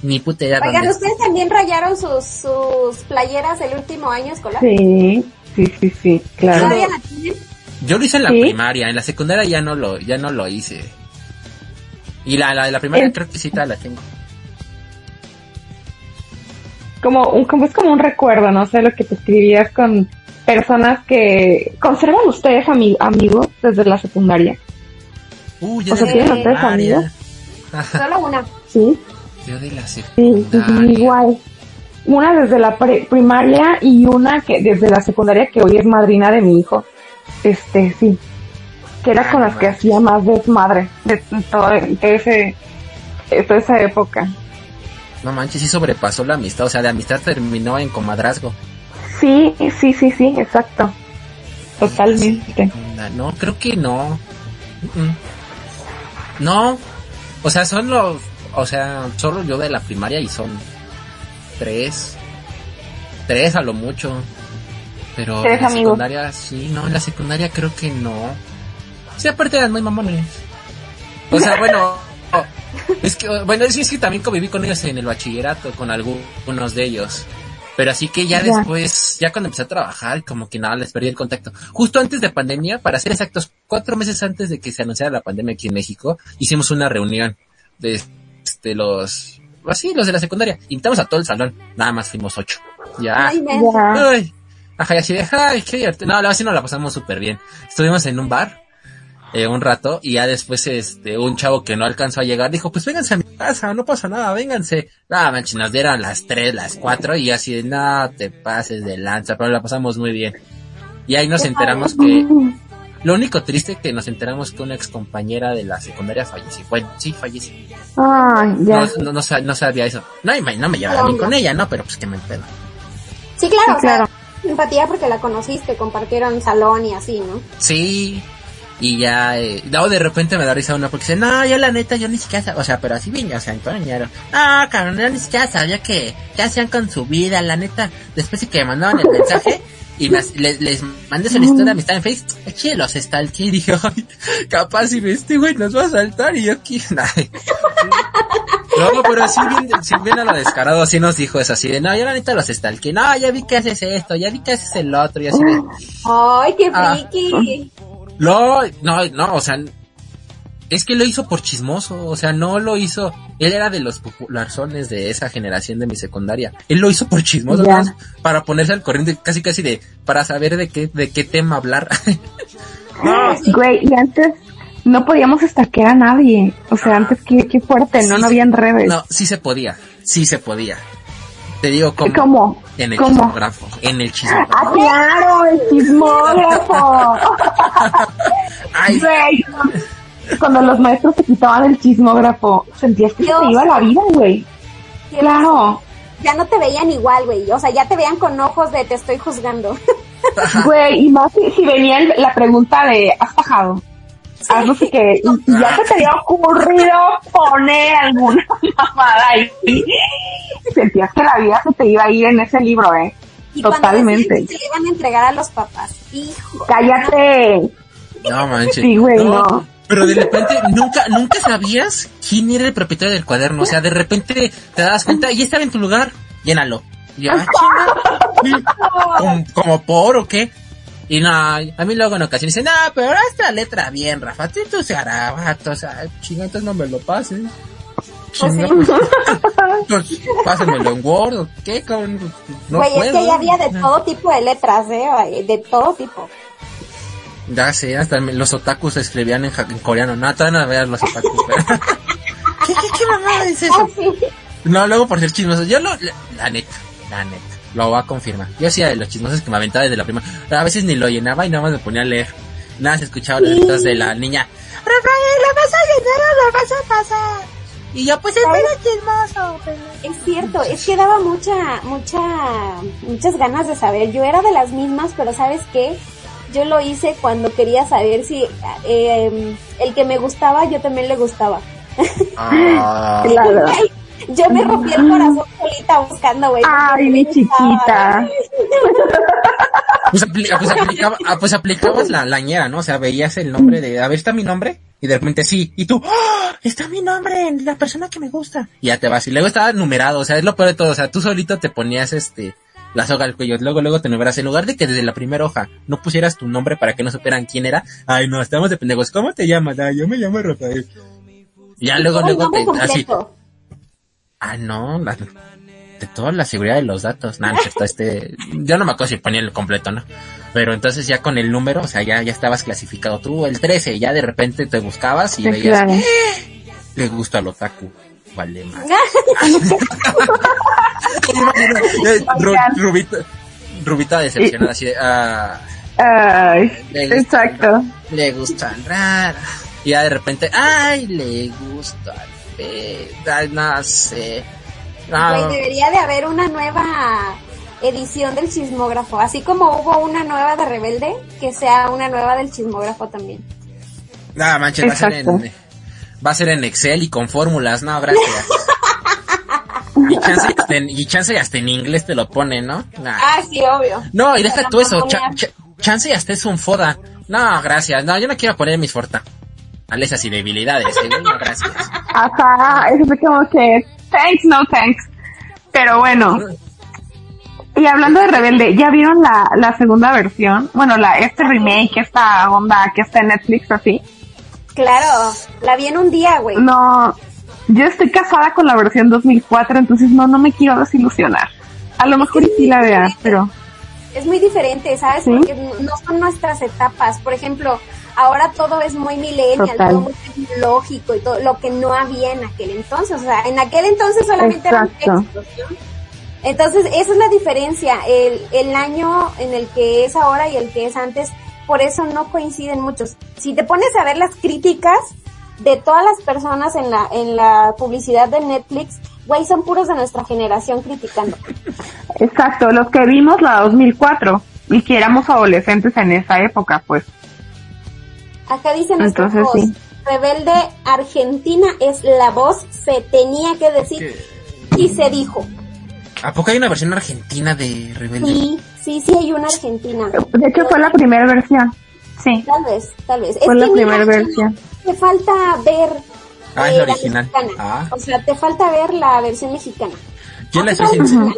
ni puta idea Oigan, ¿ustedes también rayaron sus, sus playeras el último año escolar? Sí, sí, sí, sí, claro. ¿Todavía la tienen? yo lo hice en la ¿Sí? primaria en la secundaria ya no lo ya no lo hice y la la de la primaria creo que sí todavía la tengo Como un, como es como un recuerdo, no sé, lo que te escribías con personas que conservan ustedes ami- amigos desde la secundaria. uh yo O sea, ¿tienen ustedes amigos? <laughs> Solo una. Sí, yo de la secundaria sí, igual. Una desde la pre- primaria y una que desde la secundaria que hoy es madrina de mi hijo. Este, sí. Que era Ah, con las que hacía más desmadre de todo, de ese, de toda esa época. No manches sí sobrepasó la amistad o sea la amistad terminó en comadrazgo Sí, sí, sí, sí, exacto. Totalmente. No, creo que no. No. O sea, son los. O sea, solo yo de la primaria y son tres. Tres a lo mucho. Pero en la amigos. secundaria, sí, no, en la secundaria creo que no. Sí, aparte eran muy mamones. O sea, bueno. Oh, es que, bueno, es, es que también conviví con ellos en el bachillerato, con algunos de ellos. Pero así que ya Ya. después, ya cuando empecé a trabajar, como que nada, les perdí el contacto. Justo antes de pandemia, para ser exactos, cuatro meses antes de que se anunciara la pandemia aquí en México, hicimos una reunión de este, los, así, los de la secundaria. Invitamos a todo el salón, nada más fuimos ocho. Ya. Ay. Ay, ajá, y así de, ay, qué divertido. No, la verdad sí nos la pasamos súper bien. Estuvimos en un bar, eh, un rato, y ya después, este, un chavo que no alcanzó a llegar dijo, pues vénganse a mi casa, no pasa nada, vénganse. Nada, manches, nos dieron las tres, las cuatro, y así de, no te pases de lanza, pero la pasamos muy bien. Y ahí nos enteramos que, lo único triste que nos enteramos que una ex compañera de la secundaria falleció. Bueno, sí, falleció. Ay, ya. No, no, no, sa- no sabía eso. No, me- no me llevaba bien con ella, no, pero pues que me pedo. Sí, claro, Sí, o sea, claro. empatía porque la conociste, compartieron salón y así, ¿no? Sí. Y ya, eh, luego de repente me da risa una porque dice, no, yo la neta, yo ni siquiera sabía, o sea, pero así bien, o sea, entoñaron. No, cabrón, yo ni siquiera sabía que, qué hacían con su vida, la neta. Después de que me mandaban el mensaje y me, les, les mandé solicitud de amistad en Face, eché los stalkeé y <laughs> dije, ay, capaz si este güey nos va a saltar y yo aquí. <laughs> No, pero así bien, si bien a lo descarado, así nos dijo eso, así de, no, yo la neta los stalkeé, no, ya vi que haces esto, ya vi que haces el otro, y así de, Ay, qué Ah. No, no, no, o sea, es que lo hizo por chismoso, o sea, no lo hizo, él era de los popularzones de esa generación de mi secundaria, él lo hizo por chismoso, para ponerse al corriente, casi casi de, para saber de qué, de qué tema hablar. <laughs> no, Güey, y antes no podíamos estaquear a nadie. O sea, antes qué, qué fuerte, ¿no? Sí, No habían redes. no, sí se podía, sí se podía. Te digo cómo. ¿Cómo? En el ¿Cómo? chismógrafo, en el chismógrafo. ¡Ah, claro! ¡El chismógrafo! <laughs> Ay, Güey, cuando los maestros te quitaban el chismógrafo, sentías que se te iba la vida, güey. Claro. Ya no te veían igual, güey. O sea, ya te veían con ojos de te estoy juzgando. Güey, y más si, si venía el- la pregunta de, ¿has bajado? Haz no sé qué, y y ya se te había ocurrido poner alguna <laughs> mamada ahí. Sentías que la vida se te iba a ir en ese libro, eh. Y cuando Totalmente. se le iban a entregar a los papás. Hijo. Cállate. No manches. Sí, güey, no. Pero de repente nunca, nunca sabías quién era el propietario del cuaderno. O sea, de repente te das cuenta y estaba en tu lugar. Llénalo. Y yo, ah, chinga. <laughs> ¿Como, como por o qué? Y no, a mí luego en ocasiones dicen, no, pero esta letra bien, Rafa, tú tus garabatos, o sea, chinga, entonces no me lo pases. <laughs> Pues, pues, pásenmelo en Word, ¿o ¿qué, cabrón? No Güey, es que puedo. ya había de todo tipo de letras, ¿eh? De todo tipo. Ya sé, hasta los otakus escribían en, ja- en coreano. No, todavía no veas los otakus. pero- <laughs> ¿Qué, qué, qué mamada es eso? <laughs> Ah, sí. No, luego por ser chismosos. Yo lo, la, la neta, la neta, lo voy a confirmar. Yo hacía de los chismosos que me aventaba desde la primera. A veces ni lo llenaba y nada más me ponía a leer. Nada, se escuchaba los gritos de la niña. Rafael, la vas a llenar o la vas a pasar. Y yo, pues espera chismoso. pero- Es cierto, es que daba mucha, mucha, muchas ganas de saber. Yo era de las mismas, pero ¿sabes qué? Yo lo hice cuando quería saber si eh, el que me gustaba, yo también le gustaba. Ah. <laughs> Claro. Yo me rompí el corazón solita buscando, güey. Ay, mi chiquita. Pues, apli- pues, <laughs> aplicaba, ah, pues aplicabas la lañera, ¿no? O sea, veías el nombre de, a ver, ¿está mi nombre? Y de repente sí, y tú, ¡Ah! está mi nombre, en la persona que me gusta. Y ya te vas, y luego estaba numerado, o sea, es lo peor de todo, o sea, tú solito te ponías este, la soga al cuello, luego, luego te numeras, en lugar de que desde la primera hoja no pusieras tu nombre para que no supieran quién era, ay no, estamos de pendejos, ¿cómo te llamas? Ay, yo me llamo Rafael. Ya luego, luego te, así. Ah, no, la- de toda la seguridad de los datos. Cierto, este, yo no me acuerdo si ponía el completo, ¿no? Pero entonces ya con el número, o sea, ya, ya estabas clasificado tú, el 13, ya de repente te buscabas y Sí, veías, claro. le gusta al otaku. Vale, más. <laughs> <laughs> Rubita, Rubita decepcionada, así de, ah, Ay, le gusta- exacto. le gustan rara. Y ya de repente, ay, le gusta ay, no sé. Debería de haber una nueva edición del chismógrafo. Así como hubo una nueva de Rebelde, que sea una nueva del chismógrafo también. Nada manches, va a ser en, va a ser en Excel y con fórmulas, no, gracias. <laughs> y chance, hasta en, y chance hasta en inglés te lo pone, ¿no? Nah. Ah, sí, obvio. No, y deja tú eso, chance hasta es un foda. No, gracias, no, yo no quiero poner mis fortalezas y debilidades, ¿eh? no, gracias. Ajá, eso fue como que, thanks, no thanks. Pero bueno. Y hablando de Rebelde, ¿ya vieron la, la segunda versión? Bueno, la, este remake, esta onda que está en Netflix así. Claro, la vi en un día, güey. No, yo estoy casada con la versión 2004, entonces no, no me quiero desilusionar. A lo mejor y sí la vea, pero Es muy diferente, ¿sabes? ¿Sí? Porque no son nuestras etapas. Por ejemplo, ahora todo es muy millennial, Total. todo muy tecnológico y todo lo que no había en aquel entonces. O sea, en aquel entonces solamente eran Exacto. textos, ¿no? Entonces, esa es la diferencia. El, el año en el que es ahora y el que es antes, por eso no coinciden muchos. Si te pones a ver las críticas de todas las personas en la, en la publicidad de Netflix, güey, son puros de nuestra generación criticando. exacto, los que vimos la 2004 y que éramos adolescentes en esa época, pues. Acá dice nuestro Entonces, voz, sí. Rebelde Argentina es la voz, se tenía que decir y se dijo. ¿A poco hay una versión argentina de Rebelde? Sí, sí, sí hay una Argentina. De hecho fue la primera versión. Sí, Tal vez, tal vez. fue la que mira, primera versión. Te falta ver Ah, es eh, la original. mexicana. Ah. O sea, te falta ver la versión mexicana. Yo soy Ah, sincero. ujú.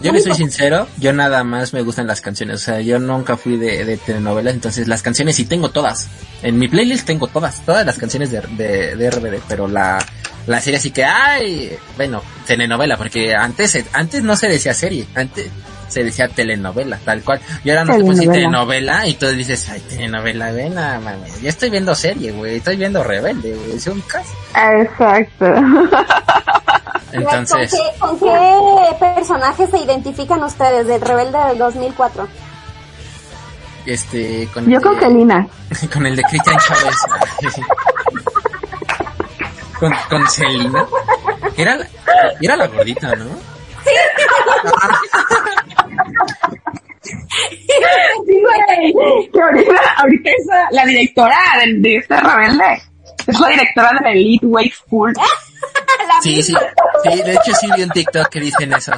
Yo le soy sincero, yo nada más me gustan las canciones, o sea, yo nunca fui de, de telenovelas, entonces las canciones sí tengo todas. En mi playlist tengo todas, todas las canciones de, de, de RBD, pero la, la serie así que, ay, bueno, telenovela, porque antes, antes no se decía serie, antes se decía telenovela, tal cual. Y ahora no se puede decir Telenovela. y tú dices, ay, telenovela, ven, mames, yo estoy viendo serie, güey, estoy viendo Rebelde, güey, ¿se ubicas? Exacto. <laughs> Entonces, ¿Con, qué, ¿Con qué personajes se identifican ustedes del Rebelde del 2004? este, con Yo el con Celina. <laughs> con el de Cristian Chávez. <laughs> con, con Celina. Era la, era la gordita, ¿no? Sí, <laughs> güey. Que ahorita, ahorita esa, la, la directora de, de este rebelde. Es la directora de la Elite Way School. <laughs> Sí, sí, sí, de hecho sí vi un TikTok que dicen eso.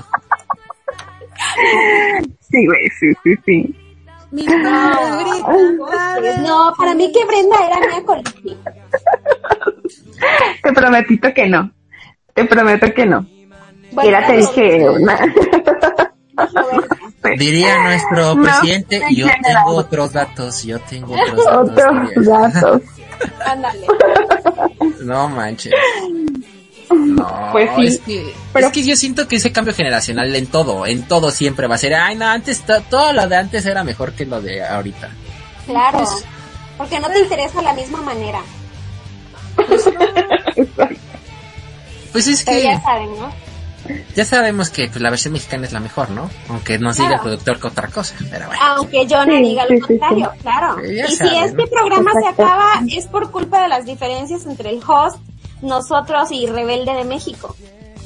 Sí, güey, sí, sí, sí. Pues no, para mí que Brenda era Mia Colitti. <laughs> Te prometito que no. Te prometo que no. Bueno, Mira, te dije una. Diría nuestro No, presidente, en yo general. tengo otros datos, yo tengo otros datos. Otros datos. Ándale. No manches. <laughs> No, Pues sí, es que, pero- es que yo siento que ese cambio generacional en todo, en todo siempre va a ser, ay no, antes to- todo lo de antes era mejor que lo de ahorita. Claro. Porque no te interesa la misma manera. <laughs> Pues es Pero que ya saben, ¿no? Ya sabemos que pues, la versión mexicana es la mejor, ¿no? Aunque nos diga el Claro. productor que otra cosa, pero bueno. Aunque yo no Sí, diga sí, lo sí, sí. contrario, claro. Sí, y si este ¿no? programa se acaba, es por culpa de las diferencias entre el host, nosotros y Rebelde de México.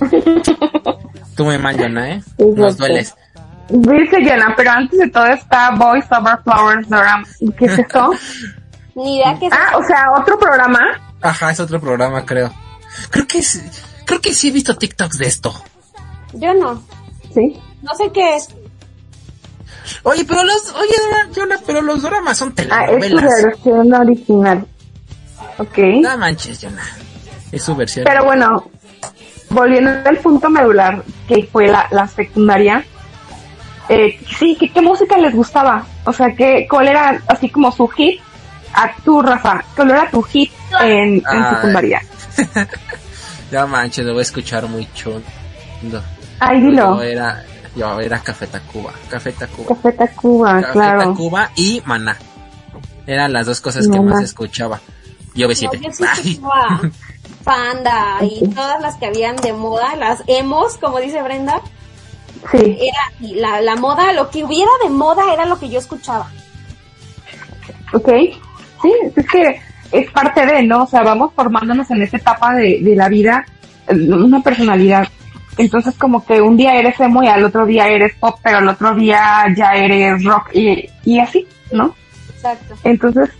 <laughs> Tú me mal, Jonah, ¿eh? Nos dueles. Dice Jenna, pero antes de todo está Boys Over Flowers. ¿Qué es esto? <laughs> Ni idea que Ah, o sea, otro programa. Ajá, es otro programa, creo. Creo que es, creo que sí he visto TikToks de esto. Yo no. Sí. No sé qué es. Oye, pero los, oye, Jonah, pero los dramas son Ah, es su telenovelas. versión original. Ok. No manches, Jonah. Es su versión. Pero bueno, volviendo al punto medular, que fue la, la secundaria, eh, sí, ¿qué, ¿qué música les gustaba? O sea, ¿qué, ¿cuál era así como su hit? A tu, Rafa, ¿cuál era tu hit en, en secundaria? <laughs> No manches, lo voy a escuchar muy chulo. Ay, dilo. Yo era, yo era Café Tacuba. Café Tacuba. Café Tacuba, Café claro. Tacuba y Maná. Eran las dos cosas que más escuchaba. Yo No, B7. yo sí escuchaba <laughs> Panda y todas las que habían de moda, las emos, como dice Brenda, Sí, era la, la moda, lo que hubiera de moda era lo que yo escuchaba. ok. Sí, es que es parte de, ¿no? O sea, vamos formándonos en esta etapa de, de la vida eh, una personalidad. Entonces como que un día eres emo y al otro día eres pop, pero al otro día ya eres rock y, y así, ¿no? Exacto. Entonces,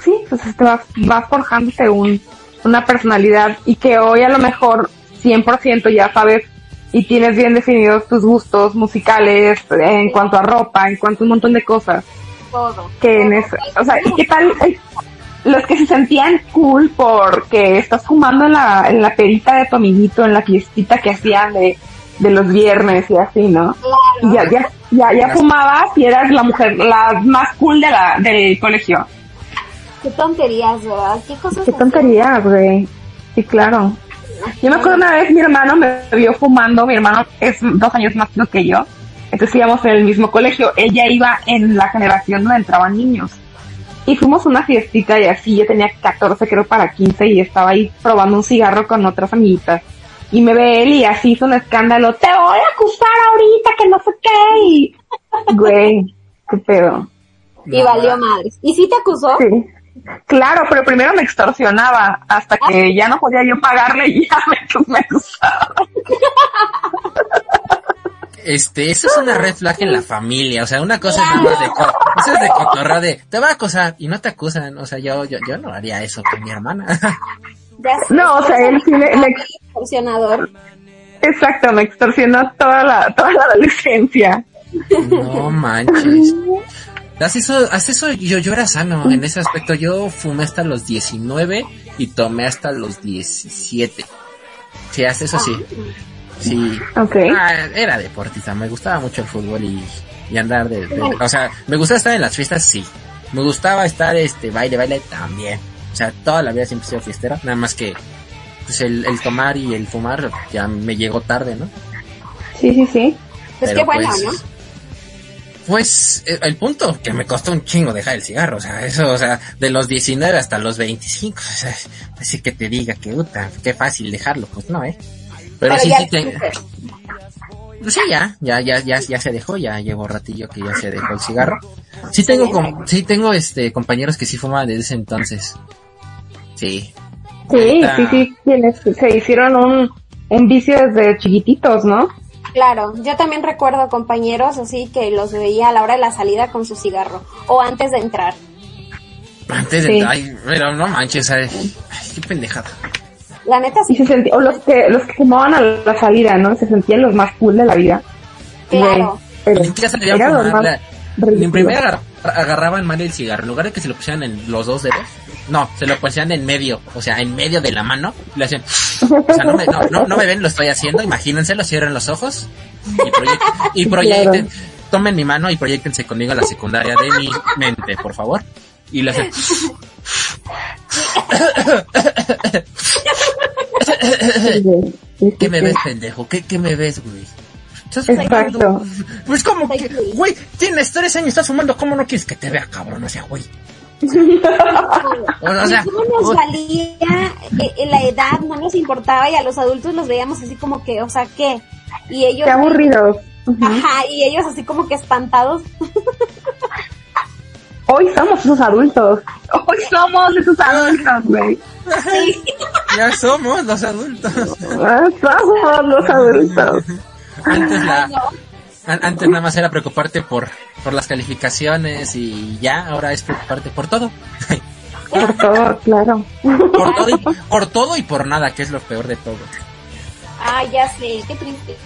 sí, pues te vas, vas forjándote un, una personalidad y que hoy a lo mejor 100% ya sabes y tienes bien definidos tus gustos musicales en cuanto a ropa, en cuanto a un montón de cosas Todo. que en Todo. eso, o sea, ¿y qué tal los que se sentían cool porque estás fumando en la, en la perita de tu amiguito, en la fiestita que hacían de, de los viernes y así, ¿no? Y ya, ya, ya, ya fumabas y eras la mujer, la más cool de la, del colegio. Qué tonterías, ¿verdad? Qué cosas Qué así. tontería, güey. Sí, claro. Yo me acuerdo una vez mi hermano me vio fumando, mi hermano es dos años más chico que yo, entonces íbamos en el mismo colegio, ella iba en la generación donde entraban niños. Y fuimos a una fiestita y así, yo tenía 14 creo para 15 y estaba ahí probando un cigarro con otras amiguitas. Y me ve él y así hizo un escándalo, te voy a acusar ahorita que no sé qué. Y, <laughs> güey, qué pedo. Y valió madres. ¿Y si te acusó? Sí. Claro, pero primero me extorsionaba hasta que ya no podía yo pagarle y ya me, <laughs> me acusaba. <laughs> Este, eso es una red flag en la familia, o sea, una cosa es nada más de, co- eso es de cotorreo de, te va a acosar y no te acusan, o sea, yo, yo, yo no haría eso con mi hermana. No, o sea, él sí le- le- extorsionador. Exacto, me extorsionó toda la, toda la adolescencia. No manches. Haz eso, haz eso, yo, yo era sano en ese aspecto. Yo fumé hasta los 19 y tomé hasta los 17. Sí, haz eso sí. Sí. Ok. Ah, era deportista, me gustaba mucho el fútbol y, y andar de, de- o sea, me gustaba estar en las fiestas, sí. Me gustaba estar, este, baile, baile también. O sea, toda la vida siempre he sido fiestera, nada más que, pues el, el tomar y el fumar ya me llegó tarde, ¿no? Sí, sí, sí. Pues Pero, qué bueno, pues, ¿no? Pues eh, el punto que me costó un chingo dejar el cigarro, o sea, eso, o sea, de los 19 hasta los 25, o sea, así que te diga que puta, qué fácil dejarlo, pues no, eh. Pero, Pero sí, sí, te- pues sí, ya, ya, ya, ya, ya se dejó, ya llevo ratillo que ya se dejó el cigarro. Sí tengo, com- sí tengo, este, compañeros que sí fumaban desde ese entonces. Sí. Sí, sí, sí, quienes se hicieron un, un vicio desde chiquititos, ¿no? Claro, yo también recuerdo compañeros así que los veía a la hora de la salida con su cigarro o antes de entrar. Antes de, Sí. ay, pero no manches, ay, ay, qué pendejada. La neta Y sí, se sentía, o los que, los que fumaban a la salida, ¿no? Se sentían los más cool de la vida. claro. Pero fumar, la- ridículo. En primera agar- agarraban mal el cigarro, en lugar de que se lo pusieran en los dos dedos, no, se lo pusieran en medio, o sea, en medio de la mano, y le hacían, o sea, no me, no, no, no me ven, lo estoy haciendo, imagínenselo, cierren los ojos y, y proyecten, tomen mi mano y proyectense conmigo a la secundaria de mi mente, por favor. Y le hacen, <laughs> <coughs> ¿qué me ves, pendejo? ¿Qué, qué me ves, güey? Estás Exacto. fumando. Pues como que, güey, tienes tres años, estás fumando, ¿cómo no quieres que te vea, cabrón? O sea, güey. O sea, <laughs> ¿Cómo nos valía eh, eh, la edad? No nos importaba y a los adultos los veíamos así como que, o sea, ¿qué? Y ellos... Qué aburridos. Ujú. Ajá, y ellos así como que espantados. <laughs> Hoy somos esos adultos. Hoy somos esos adultos, güey. ya somos los adultos. Ah, Somos los adultos. Antes la, an- antes nada más era preocuparte por, por las calificaciones y ya, ahora es preocuparte por todo. Por todo, claro. Por todo y, por todo y por nada, que es lo peor de todo. Ay, ya sé, qué triste.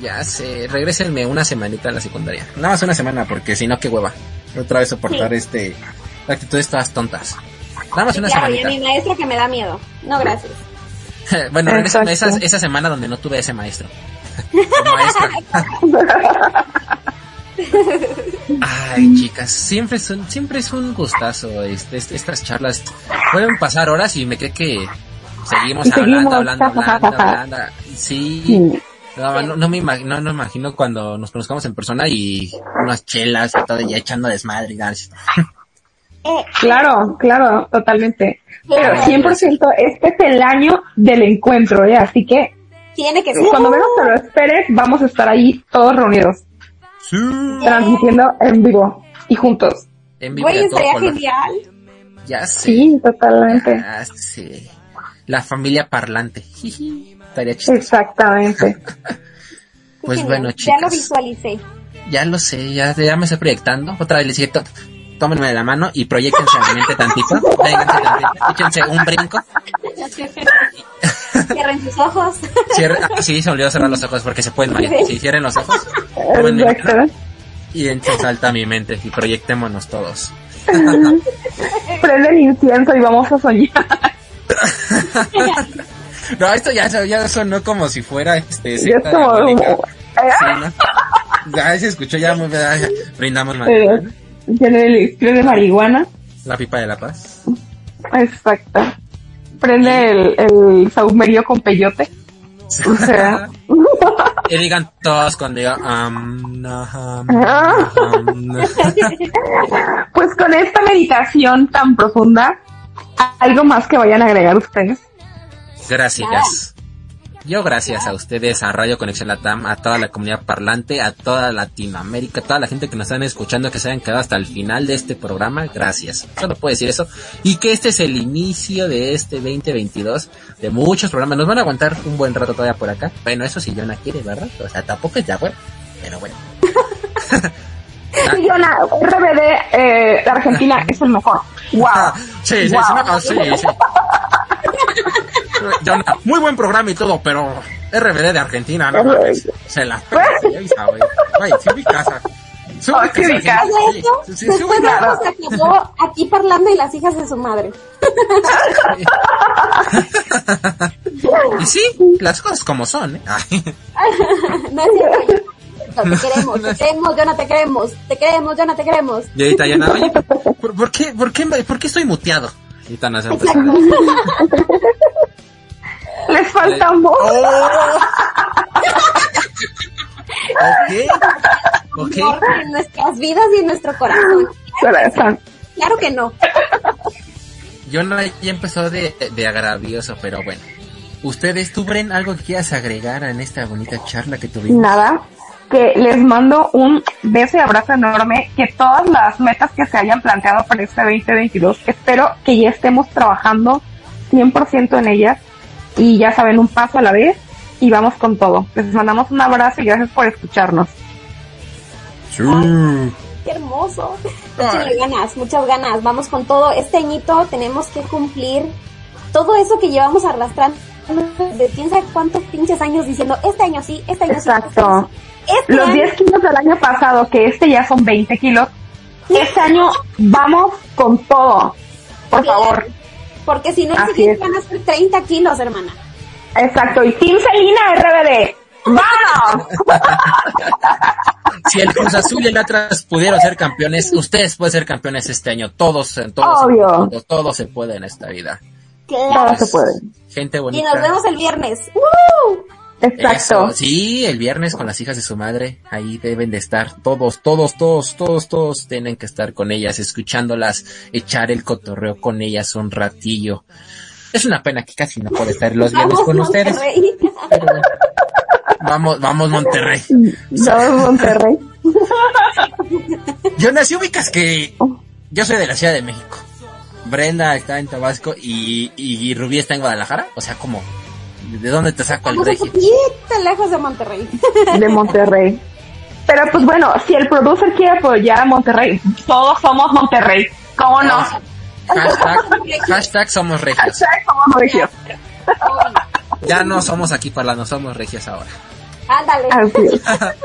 Ya sé, regrésenme una semanita a la secundaria. Nada más una semana, porque si no, qué hueva. Otra vez soportar este, actitudes todas tontas. Nada más una Claro, y a semanita. mi maestro que me da miedo. No, gracias. <laughs> bueno, Exacto. esa, esa semana donde no tuve ese maestro. <laughs> <laughs> Ay, chicas, siempre es un, siempre es un gustazo este, este- estas charlas. Pueden pasar horas y me cree que seguimos hablando, seguimos, hablando, hablando, hablando. Sí, Sí. No, no, no me imagino, no, me imagino cuando nos conozcamos en persona y unas chelas y todo ya echando desmadre. y. Eh, <laughs> Claro, claro, totalmente. Pero Claro. 100% este es el año del encuentro, ¿eh? Así que tiene que ser. cuando menos te lo esperes, vamos a estar ahí todos reunidos, Sí. transmitiendo en vivo y juntos. En vivo y Güey, estaría genial. Ya sé. Sí, totalmente. Sí. La familia parlante. Estaría chistoso. Exactamente. <laughs> Pues Genial. bueno, Ya lo chicas. visualicé. Ya lo sé, ya, ya me estoy proyectando. Otra vez les dije, tó- tómenme de la mano y proyectense a mi mente tantito. Vénganse tantito. Échense un brinco. <laughs> Cierren sus ojos. Cierren, ah, sí, se olvidó cerrar los ojos porque se pueden marear. Sí, cierren los ojos. Y entonces salta a mi mente y proyectémonos todos. <laughs> Prende el incienso y vamos a soñar. <laughs> No, esto ya, ya sonó como si fuera este secta como... diabólica. Sí, ¿no? Ya se escuchó ya muy ya, brindamos eh, marihuana. Tiene el de marihuana. la pipa de la paz. Exacto. Prende el, el saumerio con peyote. O sea, <laughs> Y digan todos cuando diga Ah. am, na. <laughs> pues con esta meditación tan profunda, ¿algo más que vayan a agregar ustedes? Gracias. Yo gracias a ustedes, a Radio Conexión Latam, a toda la comunidad parlante, a toda Latinoamérica, a toda la gente que nos están escuchando, que se hayan quedado hasta el final de este programa, gracias. Solo puedo decir eso. Y que este es el inicio de este 2022, de muchos programas. Nos van a aguantar un buen rato todavía por acá. Bueno, eso si Jonah quiere, ¿verdad? O sea, tampoco es de acuerdo, pero bueno. <laughs> Yona, RBD eh, Argentina es el mejor. ¡Wow! <laughs> Sí, sí, Wow. sí, no, sí, sí. <laughs> Jonah, muy buen programa y todo, pero RBD de Argentina, no mames, se la pela, güey, sabe. Güey, sí sí sí se acabó aquí parlando y las hijas de su madre. <laughs> Y sí, las cosas como son, ¿eh? <laughs> No es cierto. No, te queremos, te queremos, no te queremos, te queremos, te queremos. Y ahorita Jonah, oye, ¿por, por qué, por, qué, por qué estoy muteado? Ahorita nos empezó. <laughs> Les falta amor. Oh. <laughs> Ok, ok. En nuestras vidas y en nuestro corazón. Corazón. Claro que no. Jonah ya empezó de, de agravioso, pero bueno. ¿Ustedes, tú, Bren, algo que quieras agregar en esta bonita charla que tuvimos? Nada, que les mando un beso y abrazo enorme, que todas las metas que se hayan planteado para este 2022, espero que ya estemos trabajando 100% en ellas y ya saben, un paso a la vez y vamos con todo. Les mandamos un abrazo y gracias por escucharnos. Qué hermoso. hermoso. Échenle ganas, muchas ganas. Vamos con todo. Este añito tenemos que cumplir todo eso que llevamos arrastrando de quién sabe cuántos pinches años diciendo, este año sí, este año sí. Exacto. Este Los año- 10 kilos del año pasado, que este ya son 20 kilos, este año vamos con todo. Por favor. Porque si no, el siguiente van a ser 30 kilos, hermana. Exacto. Y Team Selina RBD. ¡Vamos! <laughs> Si el Cruz Azul y el Atlas pudieron ser campeones, ustedes pueden ser campeones este año. Todos, en todos, Obvio. Todo, todo se puede en esta vida. Claro. Todo se puede. Gente Y bonita. nos vemos el viernes. ¡Woo! Exacto. Eso, sí, el viernes con las hijas de su madre, ahí deben de estar todos, todos, todos, todos, todos tienen que estar con ellas, escuchándolas, echar el cotorreo con ellas un ratillo. Es una pena que casi no puede estar los viernes Vamos, con ustedes. Pero. Vamos, vamos Monterrey. Vamos, Monterrey. Yo nací ubicas que yo soy de la Ciudad de México. Brenda está en Tabasco y, y Rubí está en Guadalajara. O sea, como, ¿de dónde te saco el un regio? poquito lejos de Monterrey. <laughs> de Monterrey. Pero pues bueno, si el producer quiere apoyar a Monterrey, todos somos Monterrey. ¿Cómo no? Hashtag, hashtag somos regios. Hashtag somos regios. Ya no somos aquí para no somos regios ahora. Ándale. <laughs>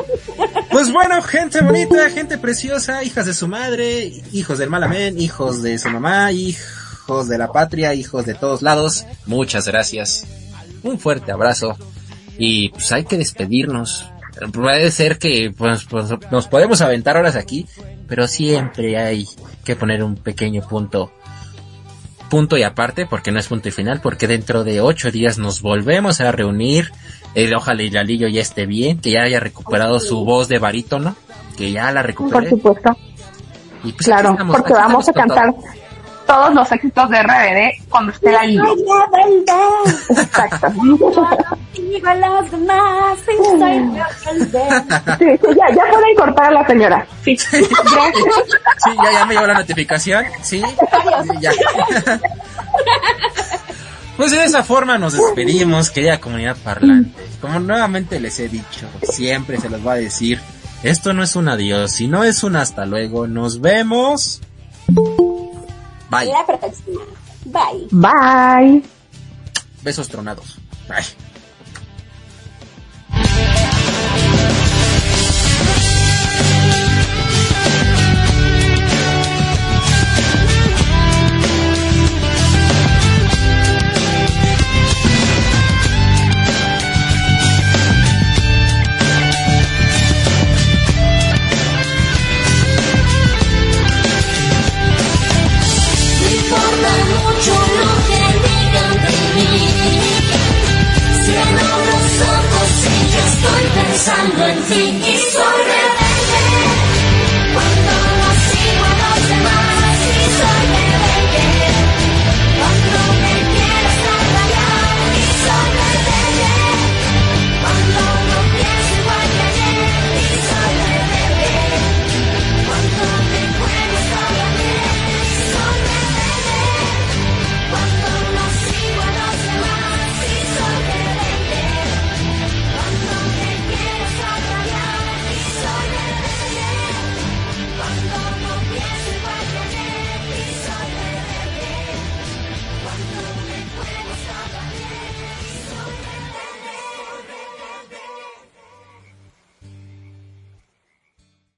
Pues bueno, gente bonita, gente preciosa, hijas de su madre, hijos del malamén, hijos de su mamá, hijos de la patria, hijos de todos lados. Muchas gracias. Un fuerte abrazo. Y pues hay que despedirnos. Puede ser que pues, pues, nos podemos aventar horas aquí, pero siempre hay que poner un pequeño punto punto y aparte, porque no es punto y final, porque dentro de ocho días nos volvemos a reunir. Eh, ojalá y Lalillo ya esté bien, que ya haya recuperado su voz de barítono, que ya la Por recupere. supuesto. Y pues Claro, estamos, porque vamos a cantar todos los éxitos de RBD cuando esté la verdad, Exacto. digo a los demás, sí. Sí, sí, ya, ya pueden cortar a la señora. Sí. <laughs> Sí, ya, ya me llegó la notificación, sí. Ya. Pues de esa forma nos despedimos, querida comunidad parlante. Como nuevamente les he dicho, siempre se los va a decir, esto no es un adiós, sino es un hasta luego. Nos vemos. Bye. La próxima. Bye. Bye. Besos tronados. Bye. San Luis y